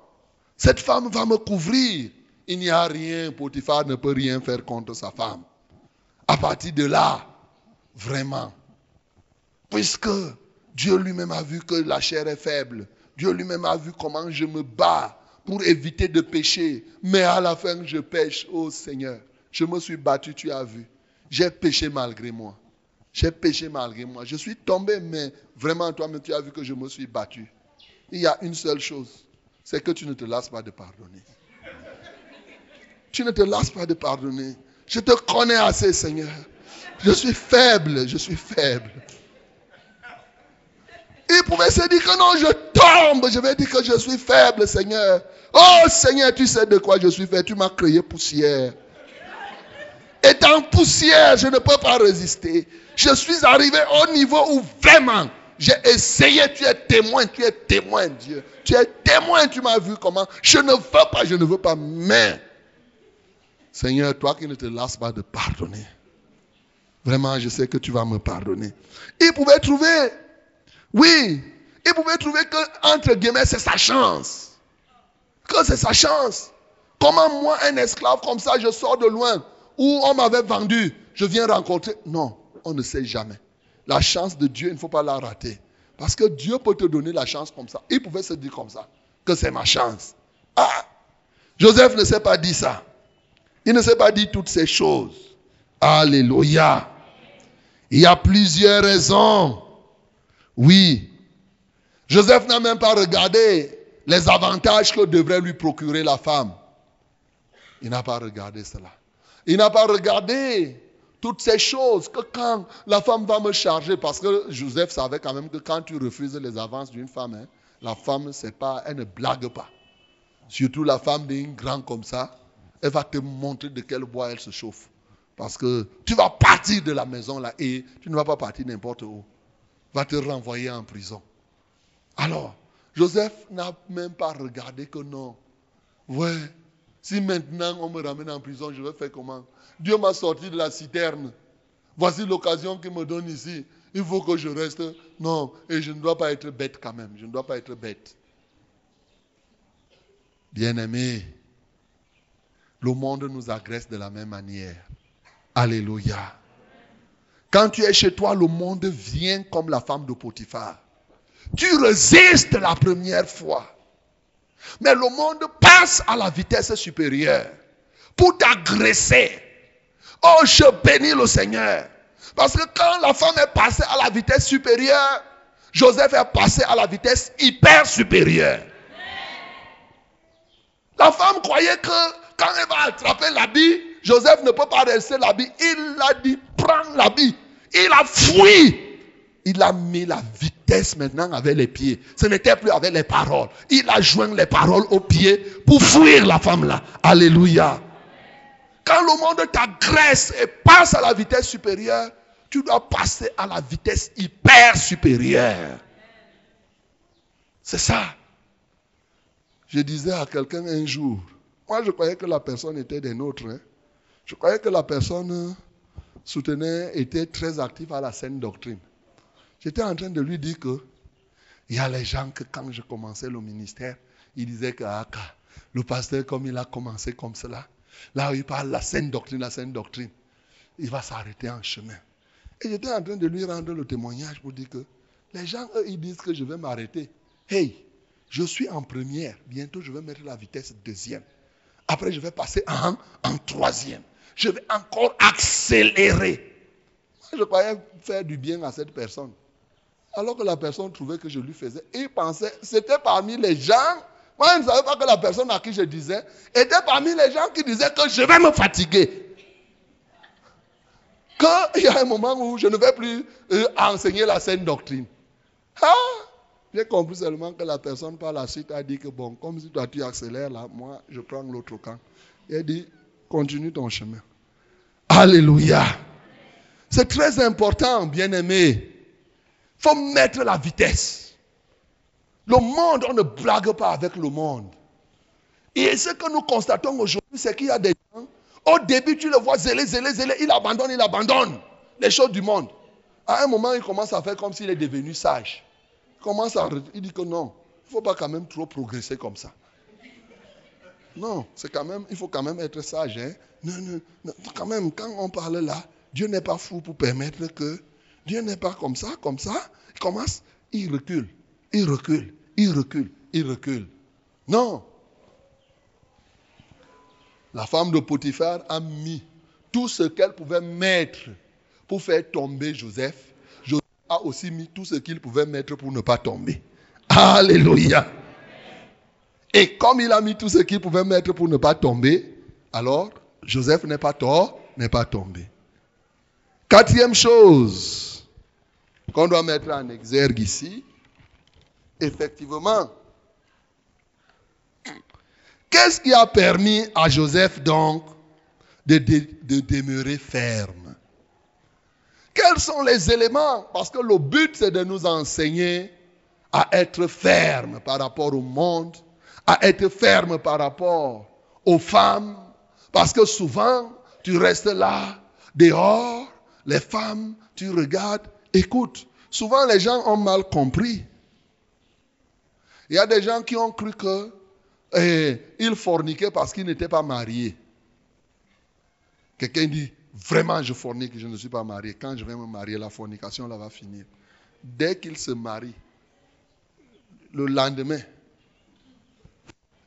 cette femme va me couvrir il n'y a rien, Potiphar ne peut rien faire contre sa femme. À partir de là, vraiment, puisque Dieu lui-même a vu que la chair est faible, Dieu lui-même a vu comment je me bats pour éviter de pécher, mais à la fin je pêche, oh Seigneur, je me suis battu, tu as vu. J'ai péché malgré moi. J'ai péché malgré moi. Je suis tombé, mais vraiment, toi-même, tu as vu que je me suis battu. Il y a une seule chose, c'est que tu ne te lasses pas de pardonner. Tu ne te lasses pas de pardonner. Je te connais assez, Seigneur. Je suis faible, je suis faible. Il pouvait se dire que non, je tombe. Je vais dire que je suis faible, Seigneur. Oh Seigneur, tu sais de quoi je suis fait. Tu m'as créé poussière. Étant poussière, je ne peux pas résister. Je suis arrivé au niveau où vraiment j'ai essayé. Tu es témoin, tu es témoin, Dieu. Tu es témoin, tu m'as vu comment? Je ne veux pas, je ne veux pas. Mais Seigneur, toi qui ne te lasses pas de pardonner, vraiment, je sais que tu vas me pardonner. Il pouvait trouver, oui, il pouvait trouver que, entre guillemets, c'est sa chance. Que c'est sa chance. Comment moi, un esclave comme ça, je sors de loin, où on m'avait vendu, je viens rencontrer? Non, on ne sait jamais. La chance de Dieu, il ne faut pas la rater. Parce que Dieu peut te donner la chance comme ça. Il pouvait se dire comme ça, que c'est ma chance. Ah, Joseph ne s'est pas dit ça. Il ne s'est pas dit toutes ces choses. Alléluia. Il y a plusieurs raisons. Oui. Joseph n'a même pas regardé les avantages que devrait lui procurer la femme. Il n'a pas regardé cela. Il n'a pas regardé toutes ces choses que quand la femme va me charger, parce que Joseph savait quand même que quand tu refuses les avances d'une femme, hein, la femme, c'est pas, elle ne blague pas. Surtout la femme d'un grand comme ça, elle va te montrer de quel bois elle se chauffe. Parce que tu vas partir de la maison là et tu ne vas pas partir n'importe où. Va te renvoyer en prison. Alors, Joseph n'a même pas regardé que non. Ouais, si maintenant on me ramène en prison, je vais faire comment? Dieu m'a sorti de la citerne. Voici l'occasion qu'il me donne ici. Il faut que je reste. Non, et je ne dois pas être bête quand même. Je ne dois pas être bête. Bien-aimé, le monde nous agresse de la même manière. Alléluia. Quand tu es chez toi, le monde vient comme la femme de Potiphar. Tu résistes la première fois. Mais le monde passe à la vitesse supérieure pour t'agresser. Oh, je bénis le Seigneur. Parce que quand la femme est passée à la vitesse supérieure, Joseph est passé à la vitesse hyper supérieure. La femme croyait que quand elle va attraper l'habit, Joseph ne peut pas rester l'habit. Il a dit, prends l'habit. Il a fui. Il a mis la maintenant avec les pieds. Ce n'était plus avec les paroles. Il a joint les paroles aux pieds pour fuir la femme là. Alléluia. Quand le monde t'agresse et passe à la vitesse supérieure, tu dois passer à la vitesse hyper supérieure. C'est ça. Je disais à quelqu'un un jour, moi, je croyais que la personne était des nôtres. Hein. Je croyais que la personne soutenait, était très active à la saine doctrine. J'étais en train de lui dire que il y a les gens que quand je commençais le ministère, ils disaient que ah, le pasteur, comme il a commencé comme cela, là où il parle la saine doctrine, la saine doctrine, il va s'arrêter en chemin. Et j'étais en train de lui rendre le témoignage pour dire que les gens, eux, ils disent que je vais m'arrêter. Hey, je suis en première. Bientôt, je vais mettre la vitesse deuxième. Après, je vais passer en, en troisième. Je vais encore accélérer. Je croyais faire du bien à cette personne. Alors que la personne trouvait que je lui faisais. Il pensait, c'était parmi les gens. Moi, je ne savais pas que la personne à qui je disais était parmi les gens qui disaient que je vais me fatiguer. Qu'il y a un moment où je ne vais plus euh, enseigner la saine doctrine. Ah, j'ai compris seulement que la personne par la suite a dit que bon, comme si toi tu accélères là, moi je prends l'autre camp. Il a dit, continue ton chemin. Alléluia. C'est très important, bien-aimé. Il faut mettre la vitesse. Le monde, on ne blague pas avec le monde. Et ce que nous constatons aujourd'hui, c'est qu'il y a des gens, au début, tu le vois zélé, zélé, zélé, il abandonne, il abandonne les choses du monde. À un moment, il commence à faire comme s'il est devenu sage. Il commence à. Il dit que non, il ne faut pas quand même trop progresser comme ça. Non, c'est quand même, il faut quand même être sage. Hein? Non, non, non, quand même, quand on parle là, Dieu n'est pas fou pour permettre que. Dieu n'est pas comme ça, comme ça. Il commence, il recule, il recule, il recule, il recule. Non. La femme de Potiphar a mis tout ce qu'elle pouvait mettre pour faire tomber Joseph. Joseph a aussi mis tout ce qu'il pouvait mettre pour ne pas tomber. Alléluia. Et comme il a mis tout ce qu'il pouvait mettre pour ne pas tomber, alors Joseph n'est pas tort, n'est pas tombé. Quatrième chose qu'on doit mettre en exergue ici, effectivement, qu'est-ce qui a permis à Joseph donc de, de demeurer ferme? Quels sont les éléments? Parce que le but, c'est de nous enseigner à être ferme par rapport au monde, à être ferme par rapport aux femmes, parce que souvent, tu restes là, dehors, les femmes, tu regardes, écoute. Souvent, les gens ont mal compris. Il y a des gens qui ont cru que eh, ils forniquaient parce qu'ils n'étaient pas mariés. Quelqu'un dit, vraiment, je fornique, je ne suis pas marié. Quand je vais me marier, la fornication, là va finir. Dès qu'il se marie, le lendemain,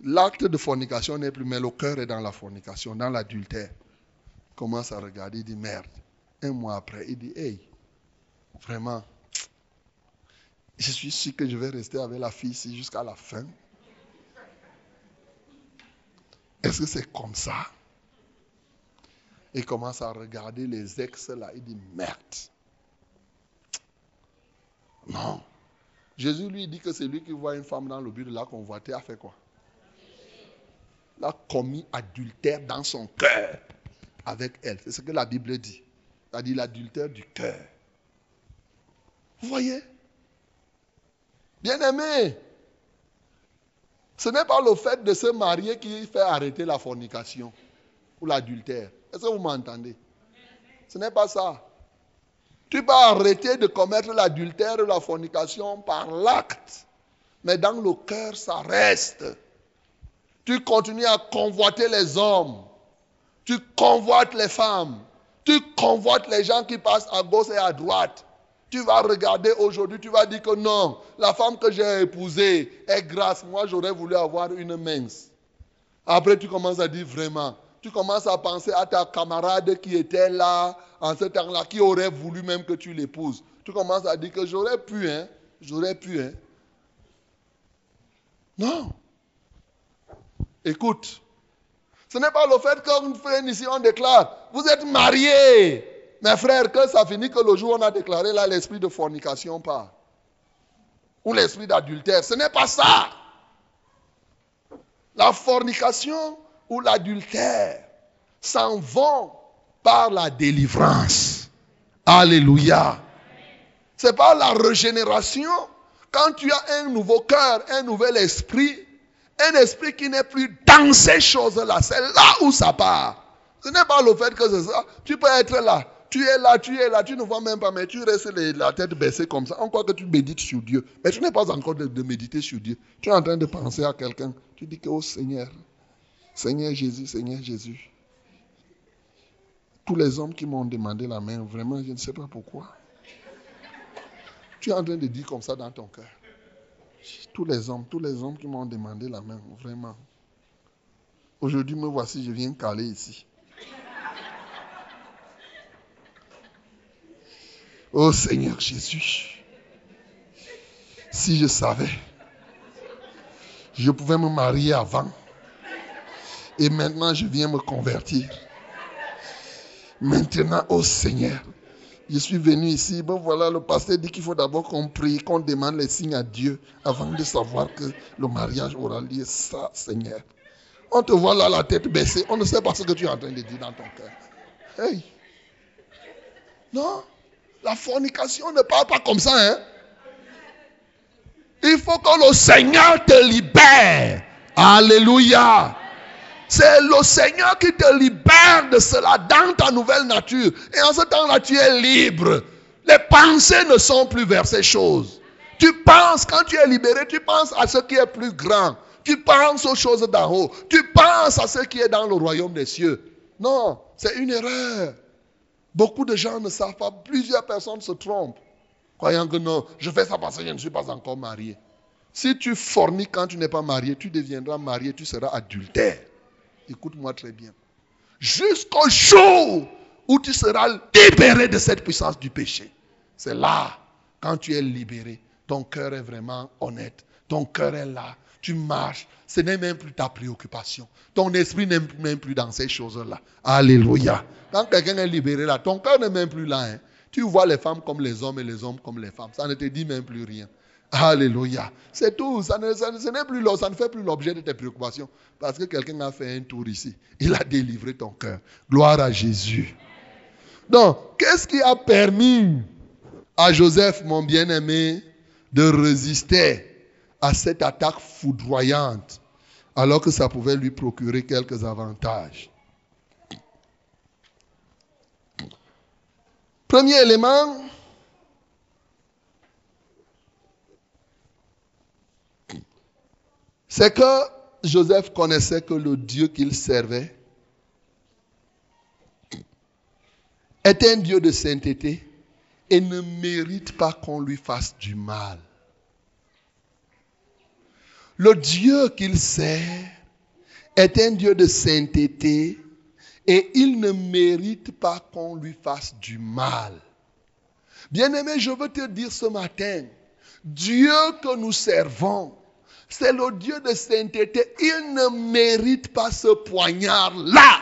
L'acte de fornication n'est plus, mais le cœur est dans la fornication, dans l'adultère. Commence à regarder, il dit merde. Un mois après, il dit hey, vraiment, je suis sûr que je vais rester avec la fille ici jusqu'à la fin. Est-ce que c'est comme ça? Il commence à regarder les ex là, il dit merde. Non. Jésus lui dit que c'est lui qui voit une femme dans le but de la convoiter, a fait quoi? A commis adultère dans son cœur avec elle. C'est ce que la Bible dit. dit l'adultère du cœur. Vous voyez? Bien-aimé, ce n'est pas le fait de se marier qui fait arrêter la fornication ou l'adultère. Est-ce que vous m'entendez? Ce n'est pas ça. Tu peux arrêter de commettre l'adultère ou la fornication par l'acte, mais dans le cœur, ça reste. Tu continues à convoiter les hommes. Tu convoites les femmes. Tu convoites les gens qui passent à gauche et à droite. Tu vas regarder aujourd'hui, tu vas dire que non, la femme que j'ai épousée est grasse. Moi, j'aurais voulu avoir une mince. Après, tu commences à dire vraiment. Tu commences à penser à ta camarade qui était là en ce temps-là, qui aurait voulu même que tu l'épouses. Tu commences à dire que j'aurais pu, hein. J'aurais pu, hein. Non. Écoute, ce n'est pas le fait qu'on fait ici, on déclare, vous êtes mariés. Mes frères, que ça finit que le jour où on a déclaré là l'esprit de fornication part. Ou l'esprit d'adultère. Ce n'est pas ça. La fornication ou l'adultère s'en vont par la délivrance. Alléluia. C'est par la régénération. Quand tu as un nouveau cœur, un nouvel esprit, un esprit qui n'est plus dans ces choses-là, c'est là où ça part. Ce n'est pas le fait que c'est ça. Tu peux être là. Tu es là, tu es là, tu ne vois même pas, mais tu restes la tête baissée comme ça. On croit que tu médites sur Dieu. Mais tu n'es pas encore de, de, méditer sur Dieu. Tu es en train de penser à quelqu'un. Tu dis que, oh Seigneur, Seigneur Jésus, Seigneur Jésus. Tous les hommes qui m'ont demandé la main, vraiment, je ne sais pas pourquoi. Tu es en train de dire comme ça dans ton cœur. Tous les hommes, tous les hommes qui m'ont demandé la main, vraiment. Aujourd'hui, me voici, je viens caler ici. Oh Seigneur Jésus, si je savais, je pouvais me marier avant. Et maintenant, je viens me convertir. Maintenant, oh Seigneur, je suis venu ici. Bon, voilà, le pasteur dit qu'il faut d'abord qu'on prie, qu'on demande les signes à Dieu avant de savoir que le mariage aura lieu. Ça, Seigneur. On te voit là, la tête baissée. On ne sait pas ce que tu es en train de dire dans ton cœur. Hey. Non? La fornication ne parle pas comme ça. Hein? Il faut que le Seigneur te libère. Alléluia. C'est le Seigneur qui te libère de cela dans ta nouvelle nature. Et en ce temps-là, tu es libre. Les pensées ne sont plus vers ces choses. Tu penses, quand tu es libéré, tu penses à ce qui est plus grand. Tu penses aux choses d'en haut. Tu penses à ce qui est dans le royaume des cieux. Non, c'est une erreur. Beaucoup de gens ne savent pas. Plusieurs personnes se trompent. Croyant que non, je fais ça parce que je ne suis pas encore marié. Si tu forniques quand tu n'es pas marié, tu deviendras marié, tu seras adultère. Écoute-moi très bien. Jusqu'au jour où tu seras libéré de cette puissance du péché. C'est là, quand tu es libéré, ton cœur est vraiment honnête. Ton cœur est là. Tu marches. Ce n'est même plus ta préoccupation. Ton esprit n'est même plus dans ces choses-là. Alléluia. Quand quelqu'un est libéré là, ton cœur n'est même plus là. Hein. Tu vois les femmes comme les hommes et les hommes comme les femmes. Ça ne te dit même plus rien. Alléluia. C'est tout. Ça plus, ça ne fait plus l'objet de tes préoccupations. Parce que quelqu'un a fait un tour ici. Il a délivré ton cœur. Gloire à Jésus. Donc, qu'est-ce qui a permis à Joseph, mon bien-aimé, de résister à cette attaque foudroyante alors que ça pouvait lui procurer quelques avantages. Premier élément, c'est que Joseph connaissait que le Dieu qu'il servait est un Dieu de sainteté et ne mérite pas qu'on lui fasse du mal. Le Dieu qu'il sert est un Dieu de sainteté et il ne mérite pas qu'on lui fasse du mal. Bien-aimé, je veux te dire ce matin, Dieu que nous servons, c'est le Dieu de sainteté. Il ne mérite pas ce poignard-là.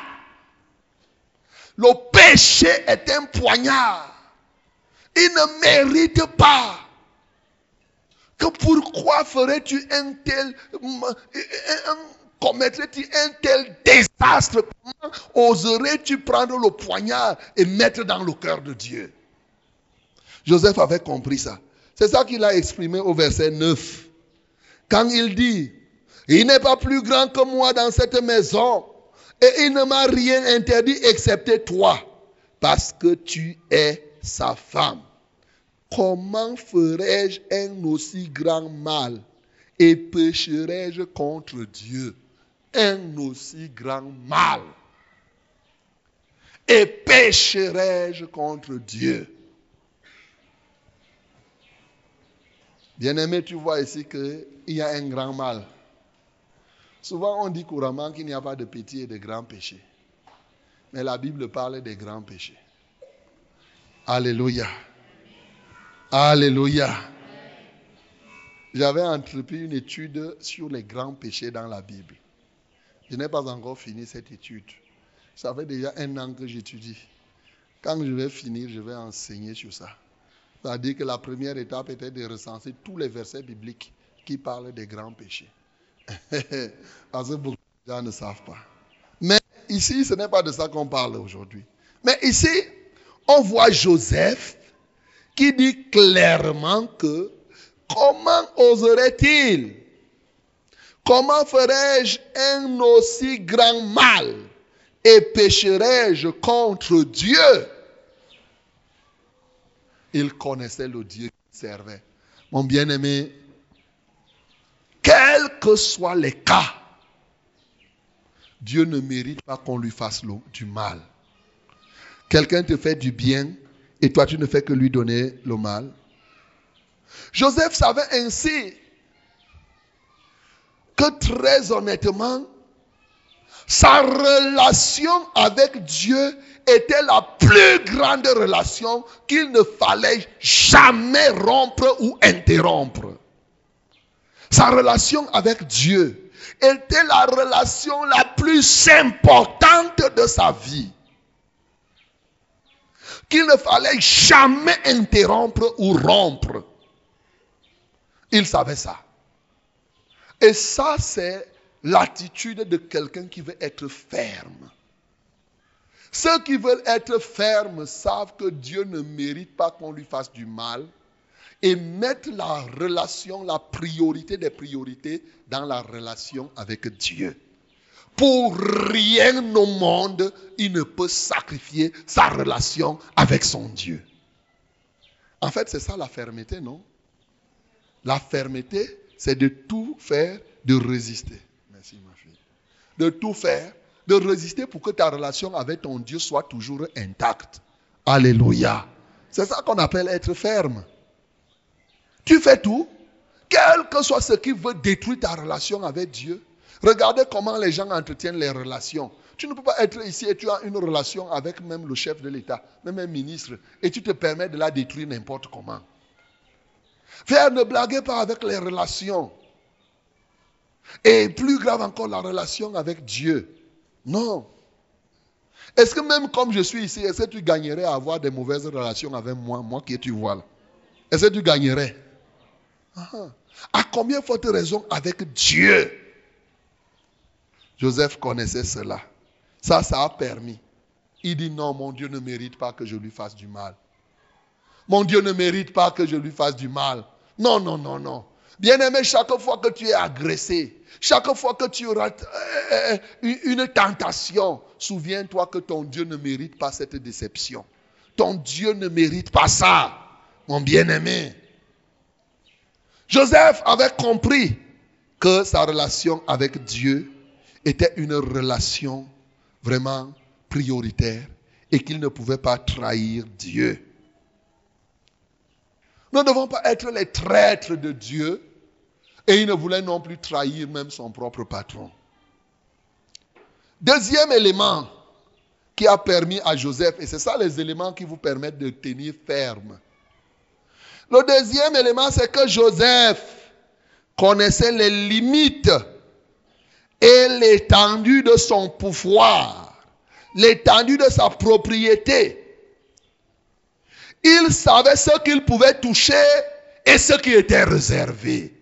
Le péché est un poignard. Il ne mérite pas que pourquoi ferais-tu un tel, commettrais-tu un tel désastre Comment oserais-tu prendre le poignard et mettre dans le cœur de Dieu? Joseph avait compris ça. C'est ça qu'il a exprimé au verset 9. Quand il dit, il n'est pas plus grand que moi dans cette maison et il ne m'a rien interdit excepté toi, parce que tu es sa femme. Comment ferais-je un aussi grand mal et pécherais-je contre Dieu? Un aussi grand mal et pécherais-je contre Dieu? Bien-aimé, tu vois ici qu'il y a un grand mal. Souvent, on dit couramment qu'il n'y a pas de petits et de grands péchés. Mais la Bible parle des grands péchés. Alléluia. Alléluia. J'avais entrepris une étude sur les grands péchés dans la Bible. Je n'ai pas encore fini cette étude. Ça fait déjà un an que j'étudie. Quand je vais finir, je vais enseigner sur ça. C'est-à-dire que la première étape était de recenser tous les versets bibliques qui parlent des grands péchés. Parce que beaucoup de gens ne savent pas. Mais ici, ce n'est pas de ça qu'on parle aujourd'hui. Mais ici, on voit Joseph qui dit clairement que comment oserait-il? Comment ferais-je un aussi grand mal Et pécherai-je contre Dieu? Il connaissait le Dieu qu'il servait. Mon bien-aimé, quels que soient les cas, Dieu ne mérite pas qu'on lui fasse du mal. Quelqu'un te fait du bien et toi tu ne fais que lui donner le mal. Joseph savait ainsi que très honnêtement, sa relation avec Dieu était la plus grande relation qu'il ne fallait jamais rompre ou interrompre. Sa relation avec Dieu était la relation la plus importante de sa vie. Qu'il ne fallait jamais interrompre ou rompre. Il savait ça. Et ça, c'est l'attitude de quelqu'un qui veut être ferme. Ceux qui veulent être fermes savent que Dieu ne mérite pas qu'on lui fasse du mal et mettent la relation, la priorité des priorités dans la relation avec Dieu. Pour rien au monde, il ne peut sacrifier sa relation avec son Dieu. En fait, c'est ça la fermeté, non? La fermeté, c'est de tout faire, de résister. Merci ma fille. De tout faire, de résister pour que ta relation avec ton Dieu soit toujours intacte. Alléluia. C'est ça qu'on appelle être ferme. Tu fais tout, quel que soit ce qui veut détruire ta relation avec Dieu. Regardez comment les gens entretiennent les relations. Tu ne peux pas être ici et tu as une relation avec même le chef de l'État, même un ministre, et tu te permets de la détruire n'importe comment. Faire ne blaguez pas avec les relations. Et plus grave encore, la relation avec Dieu. Non. Est-ce que même comme je suis ici, est-ce que tu gagnerais à avoir des mauvaises relations avec moi, moi qui tu vois là Est-ce que tu gagnerais? Ah. À combien faut raison avec Dieu? Joseph connaissait cela. Ça, ça a permis. Il dit non, mon Dieu ne mérite pas que je lui fasse du mal. Mon Dieu ne mérite pas que je lui fasse du mal. Non, non, non, non. Bien-aimé, chaque fois que tu es agressé, chaque fois que tu auras euh, euh, une tentation, souviens-toi que ton Dieu ne mérite pas cette déception. Ton Dieu ne mérite pas ça, mon bien-aimé. Joseph avait compris que sa relation avec Dieu était une relation vraiment prioritaire et qu'il ne pouvait pas trahir Dieu. Nous ne devons pas être les traîtres de Dieu et il ne voulait non plus trahir même son propre patron. Deuxième élément qui a permis à Joseph, et c'est ça les éléments qui vous permettent de tenir ferme. Le deuxième élément, c'est que Joseph connaissait les limites et l'étendue de son pouvoir, l'étendue de sa propriété. Il savait ce qu'il pouvait toucher et ce qui était réservé.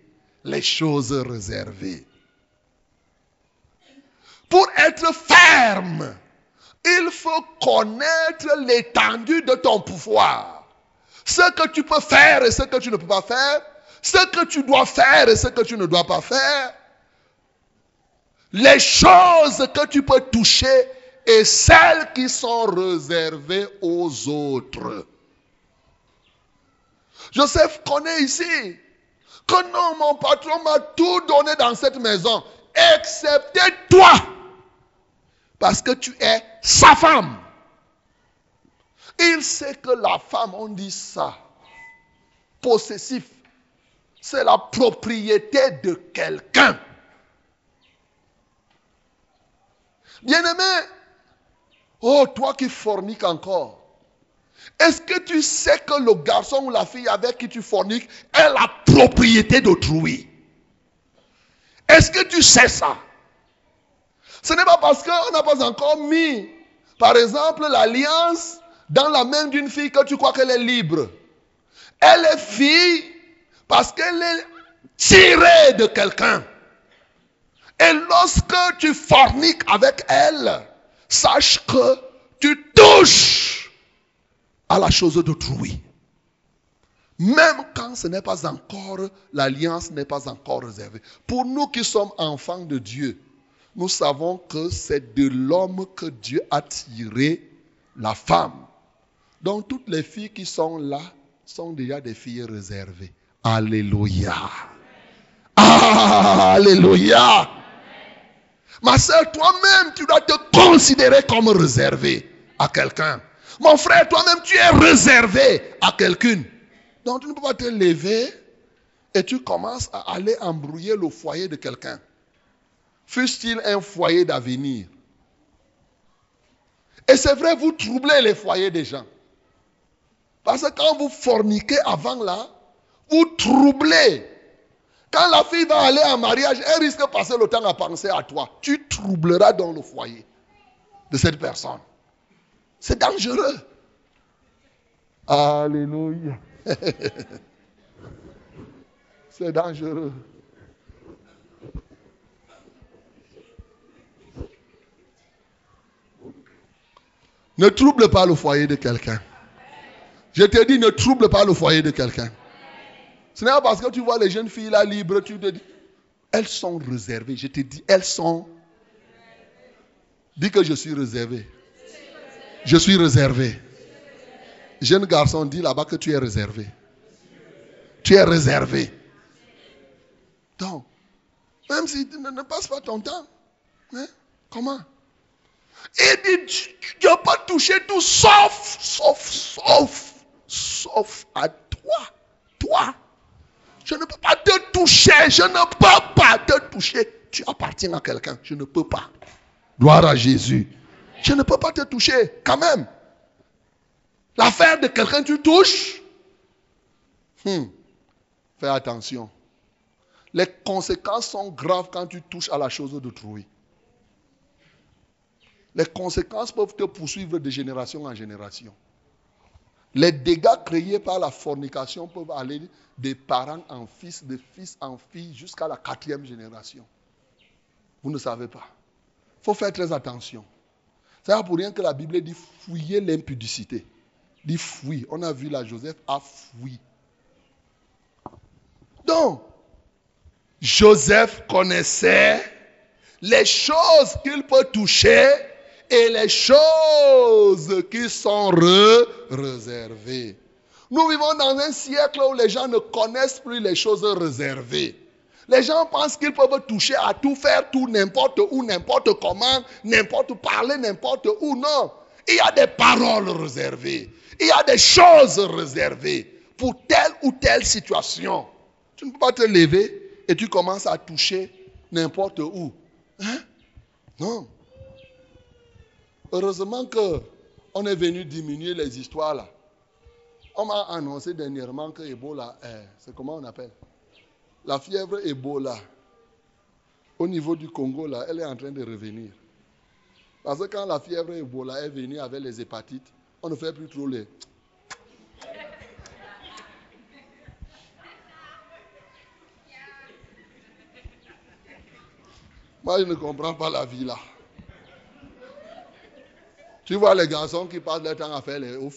Les choses réservées. Pour être ferme, il faut connaître l'étendue de ton pouvoir. Ce que tu peux faire et ce que tu ne peux pas faire. Ce que tu dois faire et ce que tu ne dois pas faire. Les choses que tu peux toucher et celles qui sont réservées aux autres. Joseph connaît ici que non, mon patron m'a tout donné dans cette maison, excepté toi, parce que tu es sa femme. Il sait que la femme, on dit ça, possessif, c'est la propriété de quelqu'un. Bien-aimé, oh toi qui forniques encore, est-ce que tu sais que le garçon ou la fille avec qui tu forniques est la propriété d'autrui? Est-ce que tu sais ça? Ce n'est pas parce qu'on n'a pas encore mis, par exemple, l'alliance dans la main d'une fille que tu crois qu'elle est libre. Elle est fille parce qu'elle est tirée de quelqu'un. Et lorsque tu forniques avec elle, sache que tu touches à la chose d'autrui. Même quand ce n'est pas encore, l'alliance n'est pas encore réservée. Pour nous qui sommes enfants de Dieu, nous savons que c'est de l'homme que Dieu a tiré la femme. Donc toutes les filles qui sont là sont déjà des filles réservées. Alléluia. Alléluia. Ma soeur, toi-même, tu dois te considérer comme réservé à quelqu'un. Mon frère, toi-même, tu es réservé à quelqu'une. Donc tu ne peux pas te lever et tu commences à aller embrouiller le foyer de quelqu'un. Fût-il un foyer d'avenir? Et c'est vrai, vous troublez les foyers des gens. Parce que quand vous forniquez avant là, vous troublez. Quand la fille va aller en mariage, elle risque de passer le temps à penser à toi. Tu troubleras dans le foyer de cette personne. C'est dangereux. Alléluia. C'est dangereux. Ne trouble pas le foyer de quelqu'un. Je te dis, ne trouble pas le foyer de quelqu'un. Ce n'est pas parce que tu vois les jeunes filles là libres, tu te dis, elles sont réservées. Je te dis, elles sont. Dis que je suis réservé. Je suis réservé. Jeune garçon, dis là-bas que tu es réservé. Tu es réservé. Donc, même si tu ne, passes pas ton temps, hein, comment? Et dit, tu n'as pas touché tout sauf, sauf, sauf, sauf à toi. Toi. Je ne peux pas te toucher. Je ne peux pas te toucher. Tu appartiens à quelqu'un. Je ne peux pas. Gloire à Jésus. Je ne peux pas te toucher, quand même. L'affaire de quelqu'un, tu touches. Hmm. Fais attention. Les conséquences sont graves quand tu touches à la chose d'autrui. Les conséquences peuvent te poursuivre de génération en génération. Les dégâts créés par la fornication peuvent aller des parents en fils, de fils en fille, jusqu'à la quatrième génération. Vous ne savez pas. Il faut faire très attention. C'est pas pour rien que la Bible dit fouiller l'impudicité. Dit. On a vu là, Joseph a fouillé. Donc, Joseph connaissait les choses qu'il peut toucher et les choses qui sont réservées. Nous vivons dans un siècle où les gens ne connaissent plus les choses réservées. Les gens pensent qu'ils peuvent toucher à tout, faire tout, n'importe où, n'importe comment, n'importe parler, n'importe où. Non. Il y a des paroles réservées. Il y a des choses réservées pour telle ou telle situation. Tu ne peux pas te lever et tu commences à toucher n'importe où. Hein? Non. Heureusement qu'on est venu diminuer les histoires là. On m'a annoncé dernièrement que Ebola, c'est comment on appelle? La fièvre Ebola, au niveau du Congo, là, elle est en train de revenir. Parce que quand la fièvre Ebola est venue avec les hépatites, on ne fait plus trop les. Moi, je ne comprends pas la vie là. Tu vois les garçons qui passent leur temps à faire les aux.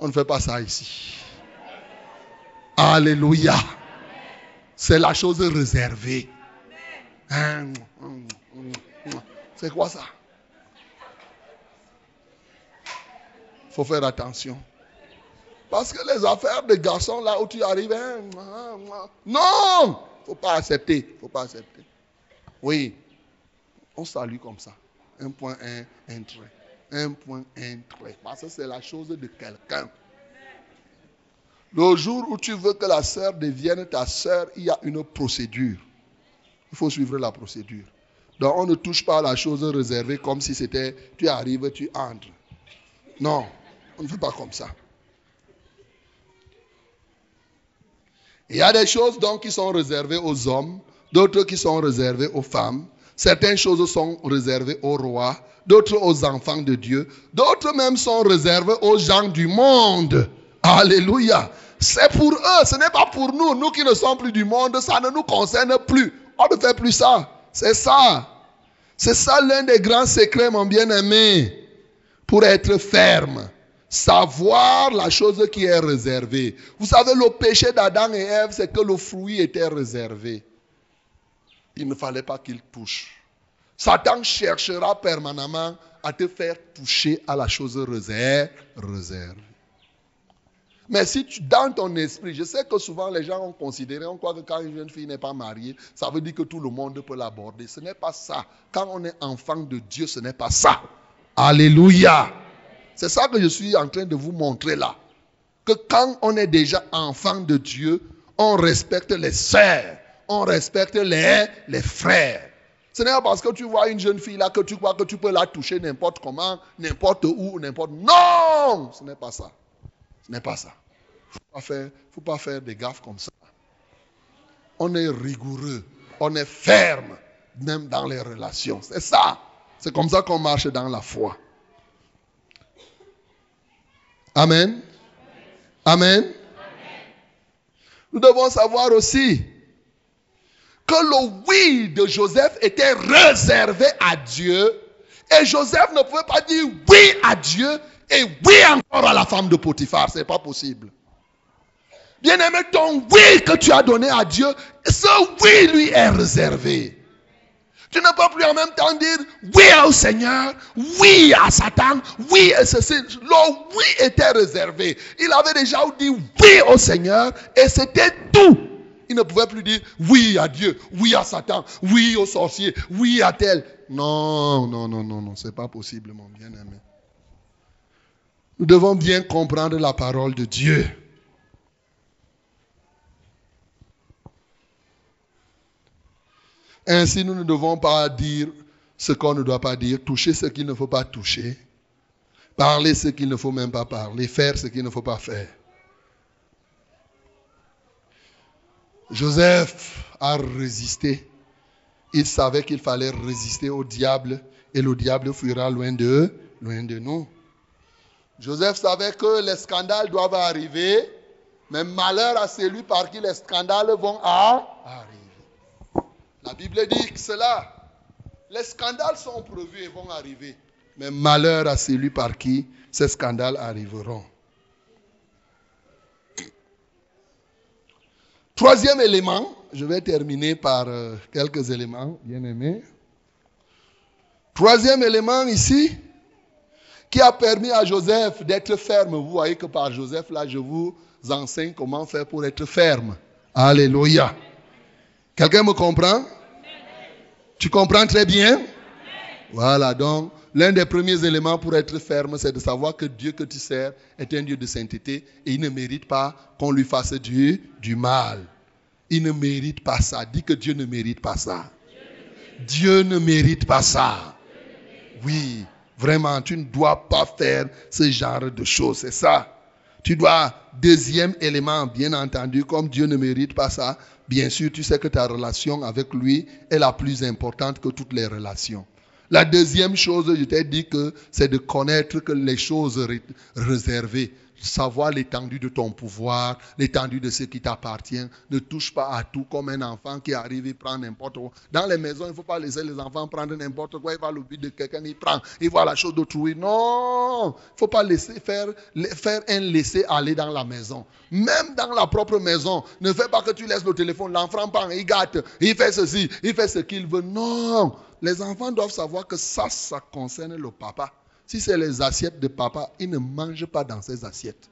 On ne fait pas ça ici. Alléluia. C'est la chose réservée. Hein? C'est quoi ça? Il faut faire attention. Parce que les affaires de garçons, là où tu arrives, hein, non, il ne faut pas accepter. Faut pas accepter. Oui, on salue comme ça. Un point, un, un trait. Un point, un trait. Parce que c'est la chose de quelqu'un. Le jour où tu veux que la sœur devienne ta sœur, il y a une procédure. Il faut suivre la procédure. Donc on ne touche pas à la chose réservée comme si c'était tu arrives, tu entres. Non, on ne fait pas comme ça. Il y a des choses donc qui sont réservées aux hommes, d'autres qui sont réservées aux femmes, Certaines choses sont réservées aux rois, d'autres aux enfants de Dieu, d'autres même sont réservées aux gens du monde. Alléluia. C'est pour eux, ce n'est pas pour nous. Nous qui ne sommes plus du monde, ça ne nous concerne plus. On ne fait plus ça. C'est ça. C'est ça l'un des grands secrets, mon bien-aimé, pour être ferme. Savoir la chose qui est réservée. Vous savez, le péché d'Adam et Ève, c'est que le fruit était réservé. Il ne fallait pas qu'il touche. Satan cherchera permanemment à te faire toucher à la chose réservée. Mais si tu, dans ton esprit, je sais que souvent les gens ont considéré, on croit que quand une jeune fille n'est pas mariée, ça veut dire que tout le monde peut l'aborder. Ce n'est pas ça. Quand on est enfant de Dieu, ce n'est pas ça. Alléluia. C'est ça que je suis en train de vous montrer là. Que quand on est déjà enfant de Dieu, on respecte les sœurs, on respecte les, frères. Ce n'est pas parce que tu vois une jeune fille là que tu crois que tu peux la toucher n'importe comment, n'importe où, n'importe. Non, ce n'est pas ça. Ce n'est pas ça. Il ne faut, pas faire des gaffes comme ça. On est rigoureux, on est ferme, même dans les relations. C'est ça. C'est comme ça qu'on marche dans la foi. Amen. Amen. Nous devons savoir aussi que le oui de Joseph était réservé à Dieu. Et Joseph ne pouvait pas dire oui à Dieu et oui encore à la femme de Potiphar. Ce n'est pas possible. Bien-aimé, ton oui que tu as donné à Dieu, ce oui lui est réservé. Tu ne peux plus en même temps dire oui au Seigneur, oui à Satan, oui à ceci. Le oui était réservé. Il avait déjà dit oui au Seigneur et c'était tout. Il ne pouvait plus dire oui à Dieu, oui à Satan, oui au sorcier, oui à tel. Non, non, non, non, non, c'est pas possible, mon bien-aimé. Nous devons bien comprendre la parole de Dieu. Ainsi, nous ne devons pas dire ce qu'on ne doit pas dire, toucher ce qu'il ne faut pas toucher, parler ce qu'il ne faut même pas parler, faire ce qu'il ne faut pas faire. Joseph a résisté. Il savait qu'il fallait résister au diable et le diable fuira loin de, loin de nous. Joseph savait que les scandales doivent arriver, mais malheur à celui par qui les scandales vont arriver. La Bible dit que cela. Les scandales sont prévus et vont arriver. Mais malheur à celui par qui ces scandales arriveront. Troisième élément, je vais terminer par euh, quelques éléments, bien aimés. Troisième élément ici, qui a permis à Joseph d'être ferme. Vous voyez que par Joseph, là, je vous enseigne comment faire pour être ferme. Alléluia. Quelqu'un me comprend? Tu comprends très bien? Voilà, donc l'un des premiers éléments pour être ferme, c'est de savoir que Dieu que tu sers est un Dieu de sainteté et il ne mérite pas qu'on lui fasse du, mal. Il ne mérite pas ça. Dis que Dieu ne mérite pas ça. Dieu ne mérite pas ça. Oui, vraiment, tu ne dois pas faire ce genre de choses. C'est ça. Tu dois, deuxième élément, bien entendu, comme Dieu ne mérite pas ça, bien sûr, tu sais que ta relation avec lui est la plus importante que toutes les relations. La deuxième chose, je t'ai dit que c'est de connaître que les choses réservées savoir l'étendue de ton pouvoir, l'étendue de ce qui t'appartient. Ne touche pas à tout comme un enfant qui arrive, il prend n'importe quoi. Dans les maisons, il ne faut pas laisser les enfants prendre n'importe quoi. Il va l'oublier de quelqu'un, il prend, il voit la chose d'autrui. Non, il ne faut pas laisser faire, faire un laisser aller dans la maison. Même dans la propre maison, ne fais pas que tu laisses le téléphone, l'enfant prend, il gâte, il fait ceci, il fait ce qu'il veut. Non, les enfants doivent savoir que ça, ça concerne le papa. Si c'est les assiettes de papa, ils ne mangent pas dans ces assiettes.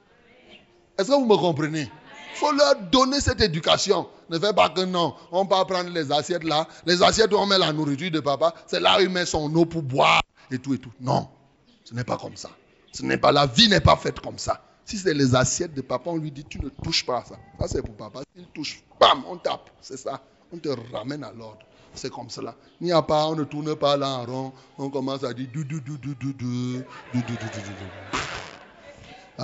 Est-ce que vous me comprenez? Il faut leur donner cette éducation. Ne fais pas que non, on va prendre les assiettes là. Les assiettes où on met la nourriture de papa, c'est là où il met son eau pour boire et tout et tout. Non, ce n'est pas comme ça. Ce n'est pas la vie n'est pas faite comme ça. Si c'est les assiettes de papa, on lui dit tu ne touches pas à ça. Ça c'est pour papa. S'il touche, bam, on tape. C'est ça. On te ramène à l'ordre c'est comme cela. Il n'y a pas, on ne tourne pas là en rond, on commence à dire du du du du du du du du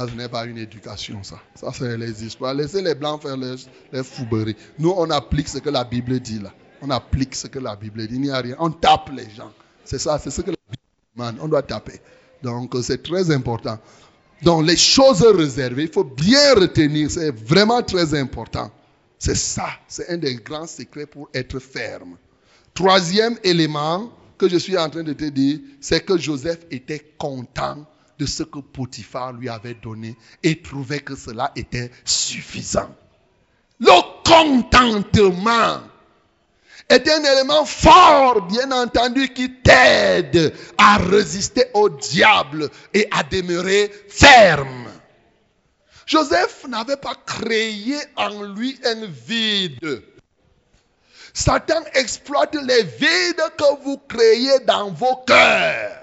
ce n'est pas une éducation, ça. Ça, c'est les histoires. Laissez les blancs faire les, les fouberies. Nous, on applique ce que la Bible dit là. On applique ce que la Bible dit. Il n'y a rien. On tape les gens. C'est ça, c'est ce que la Bible demande. On doit taper. Donc, c'est très important. Donc, les choses réservées, il faut bien retenir. C'est vraiment très important. C'est ça. C'est un des grands secrets pour être ferme. Troisième élément que je suis en train de te dire, c'est que Joseph était content de ce que Potiphar lui avait donné et trouvait que cela était suffisant. Le contentement est un élément fort, bien entendu, qui t'aide à résister au diable et à demeurer ferme. Joseph n'avait pas créé en lui un vide. Satan exploite les vides que vous créez dans vos cœurs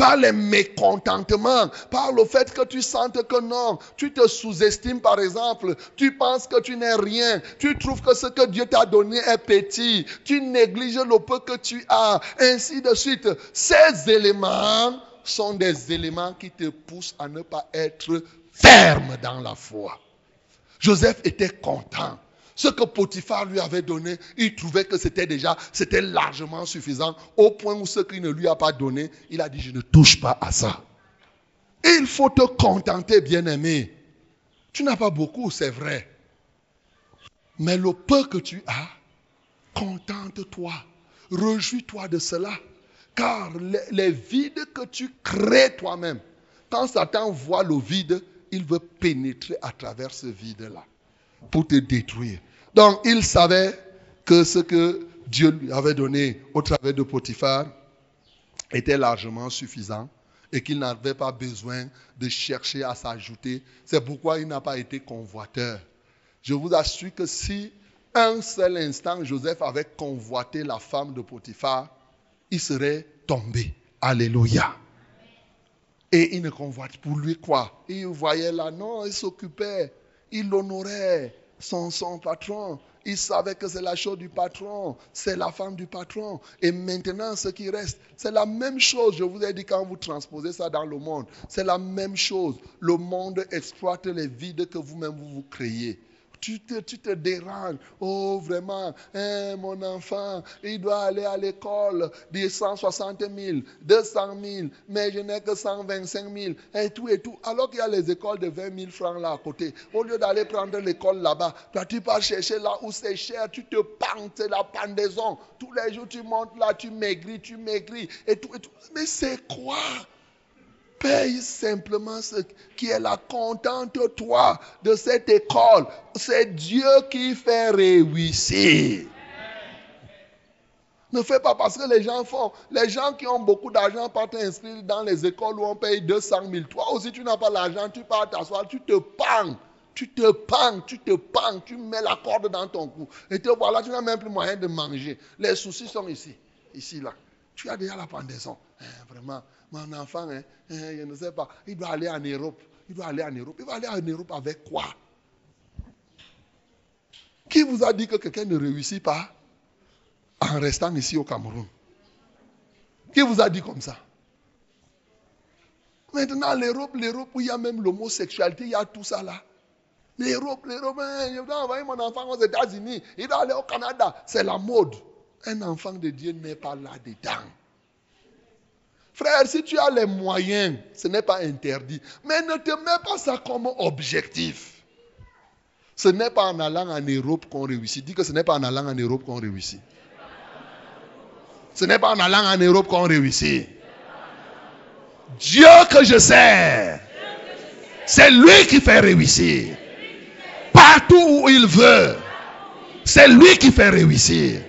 par les mécontentements, par le fait que tu sentes que non, tu te sous-estimes par exemple, tu penses que tu n'es rien, tu trouves que ce que Dieu t'a donné est petit, tu négliges le peu que tu as, ainsi de suite. Ces éléments sont des éléments qui te poussent à ne pas être ferme dans la foi. Joseph était content. Ce que Potiphar lui avait donné, il trouvait que c'était déjà, c'était largement suffisant, au point où ce qu'il ne lui a pas donné, il a dit, je ne touche pas à ça. il faut te contenter, bien-aimé. Tu n'as pas beaucoup, c'est vrai. Mais le peu que tu as, contente-toi. Réjouis-toi de cela. Car les vides que tu crées toi-même, quand Satan voit le vide, il veut pénétrer à travers ce vide-là pour te détruire. Donc, il savait que ce que Dieu lui avait donné au travers de Potiphar était largement suffisant et qu'il n'avait pas besoin de chercher à s'ajouter. C'est pourquoi il n'a pas été convoiteur. Je vous assure que si un seul instant Joseph avait convoité la femme de Potiphar, il serait tombé. Alléluia. Et il ne convoite pour lui quoi? Il voyait là, non, il s'occupait, il l'honorait, son, son patron. Il savait que c'est la chose du patron, c'est la femme du patron. Et maintenant, ce qui reste, c'est la même chose. Je vous ai dit quand vous transposez ça dans le monde, c'est la même chose. Le monde exploite les vides que vous-même vous, vous créez tu te, déranges. Oh, vraiment, hein, mon enfant, il doit aller à l'école de 160 000, 200 000, mais je n'ai que 125 000, et tout et tout. Alors qu'il y a les écoles de 20 000 francs là à côté. Au lieu d'aller prendre l'école là-bas, toi, tu pars chercher là où c'est cher, tu te pentes, c'est la pendaison. Tous les jours, tu montes là, tu maigris, tu maigris, et tout et tout. Mais c'est quoi? Paye simplement ce qui est là. Contente-toi de cette école. C'est Dieu qui fait réussir. Ne fais pas parce que les gens font. Les gens qui ont beaucoup d'argent partent t'inscrire dans les écoles où on paye 200 000. Toi aussi, tu n'as pas l'argent, tu pars t'asseoir, tu te pends. Tu te pends, tu te pends, tu mets la corde dans ton cou. Et te voilà, tu n'as même plus moyen de manger. Les soucis sont ici, ici, là. Tu as déjà la pendaison. Hein, vraiment, mon enfant, hein, hein, je ne sais pas, il doit aller en Europe. Il doit aller en Europe. Il va aller en Europe avec quoi? Qui vous a dit que quelqu'un ne réussit pas en restant ici au Cameroun? Qui vous a dit comme ça? Maintenant, l'Europe, l'Europe où il y a même l'homosexualité, il y a tout ça là. L'Europe, l'Europe, je dois envoyer mon enfant aux États-Unis, il doit aller au Canada. C'est la mode. Un enfant de Dieu n'est pas là-dedans. Frère, si tu as les moyens, ce n'est pas interdit. Mais ne te mets pas ça comme objectif. Ce n'est pas en allant en Europe qu'on réussit. Dis que ce n'est pas en allant en Europe qu'on réussit. Ce n'est pas en allant en Europe qu'on réussit. Dieu que je sais, c'est lui qui fait réussir. Partout où il veut, c'est lui qui fait réussir.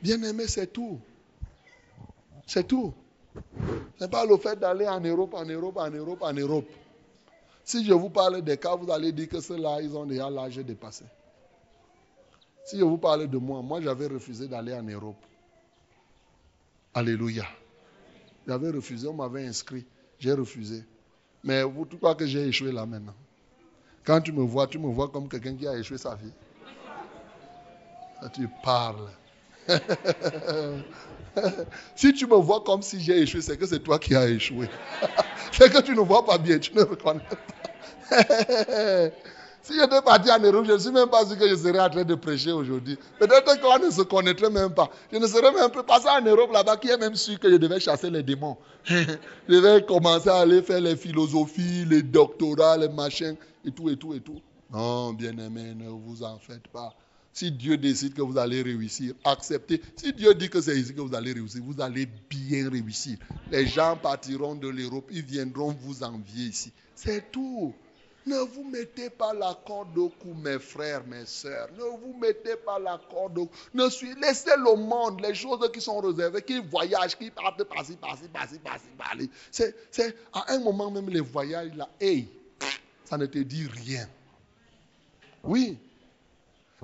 Bien aimé, c'est tout. C'est tout. Ce n'est pas le fait d'aller en Europe, en Europe, en Europe, en Europe. Si je vous parle des cas, vous allez dire que ceux-là, ils ont déjà l'âge dépassé. Si je vous parle de moi, moi j'avais refusé d'aller en Europe. Alléluia. J'avais refusé, on m'avait inscrit, j'ai refusé. Mais vous, tu crois que j'ai échoué là maintenant? Quand tu me vois, tu me vois comme quelqu'un qui a échoué sa vie. tu parles. si tu me vois comme si j'ai échoué, c'est que c'est toi qui as échoué. c'est que tu ne vois pas bien, tu ne reconnais pas. si j'étais parti en Europe, je ne suis même pas sûr que je serais en train de prêcher aujourd'hui. Peut-être qu'on ne se connaîtrait même pas. Je ne serais même pas passé en Europe là-bas, qui est même sûr que je devais chasser les démons. je devais commencer à aller faire les philosophies, les doctorats, les machins, et tout, et tout, et tout. Non, bien aimé, ne vous en faites pas. Si Dieu décide que vous allez réussir, acceptez. Si Dieu dit que c'est ici que vous allez réussir, vous allez bien réussir. Les gens partiront de l'Europe, ils viendront vous envier ici. C'est tout. Ne vous mettez pas la corde au cou, mes frères, mes sœurs. Ne vous mettez pas la corde au cou. Ne laissez le monde, les choses qui sont réservées, qui voyagent, qui partent par-ci, par-ci, par-ci, par-ci, par-là. C'est, c'est, à un moment même, les voyages, là, hey, ça ne te dit rien. Oui.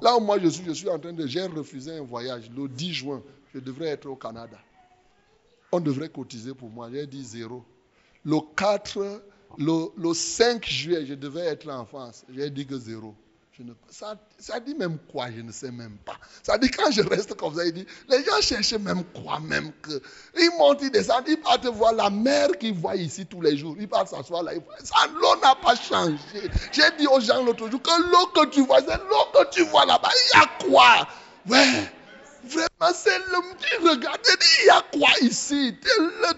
Là où moi je suis, je suis en train de. J'ai refusé un voyage le 10 juin. Je devrais être au Canada. On devrait cotiser pour moi. J'ai dit zéro. Le 4, le, le 5 juillet, je devais être en France. J'ai dit que zéro. Ça, ça, dit même quoi, je ne sais même pas. Ça dit quand je reste comme ça, il dit, les gens cherchent même quoi, même que. Ils montent, ils descendent, ils partent voir la mer qu'ils voient ici tous les jours. Ils partent s'asseoir là. Ça, l'eau n'a pas changé. J'ai dit aux gens l'autre jour que l'eau que tu vois, c'est l'eau que tu vois là-bas. Il y a quoi? Ouais. Vraiment, c'est le petit regard. Il y a quoi ici?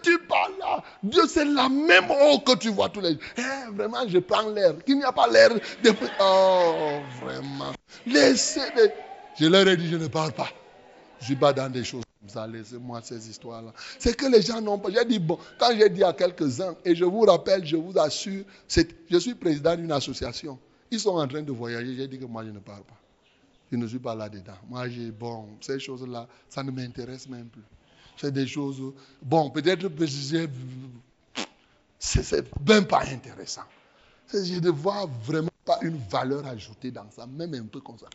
Tu parles là. Dieu, c'est la même eau que tu vois tous les jours. Eh, vraiment, je prends l'air. Qu'il n'y a pas l'air depuis. Oh, vraiment. Laissez. Les... Je leur ai dit, je ne parle pas. Je pas dans des choses comme ça. Laissez-moi ces histoires-là. C'est que les gens n'ont pas. J'ai dit, bon, quand j'ai dit à quelques-uns, et je vous rappelle, je vous assure, je suis président d'une association. Ils sont en train de voyager. J'ai dit que moi, je ne parle pas. Je ne suis pas là-dedans. Moi, j'ai, bon, ces choses-là, ça ne m'intéresse même plus. C'est des choses, bon, peut-être, c'est même pas intéressant. Je ne vois vraiment pas une valeur ajoutée dans ça, même un peu comme ça.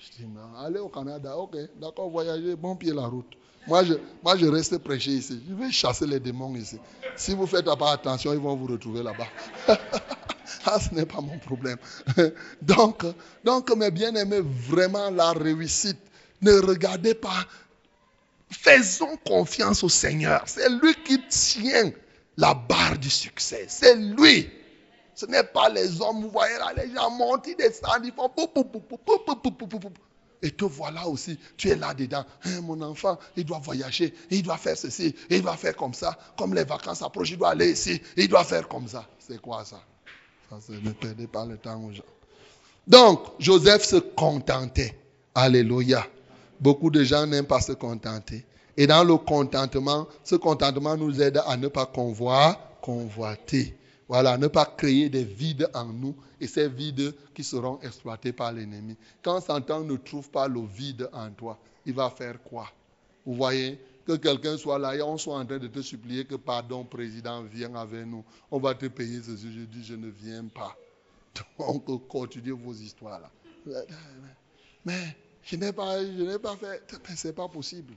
Je dis, non, allez au Canada, ok, d'accord, voyager, bon pied la route. Moi je, moi, je reste prêcher ici. Je vais chasser les démons ici. Si vous ne faites pas attention, ils vont vous retrouver là-bas. Ce n'est pas mon problème. Donc, donc mes bien-aimés, vraiment la réussite. Ne regardez pas. Faisons confiance au Seigneur. C'est lui qui tient la barre du succès. C'est lui. Ce n'est pas les hommes. Vous voyez là, les gens montent, ils descendent, ils font et te voilà aussi, tu es là-dedans. mon enfant, il doit voyager, il doit faire ceci, il doit faire comme ça. Comme les vacances approchent, il doit aller ici, il doit faire comme ça. C'est quoi ça? Ne perdez pas le temps aux gens. Donc, Joseph se contentait. Alléluia. Beaucoup de gens n'aiment pas se contenter. Et dans le contentement, ce contentement nous aide à ne pas convoiter. Voilà, ne pas créer des vides en nous et ces vides qui seront exploités par l'ennemi. Quand Satan ne trouve pas le vide en toi, il va faire quoi? Vous voyez que quelqu'un soit là et on soit en train de te supplier que pardon, président, viens avec nous. On va te payer ceci. Je dis, je ne viens pas. Donc, continuez vos histoires là. Mais je n'ai pas, je n'ai pas fait. Ce n'est pas possible.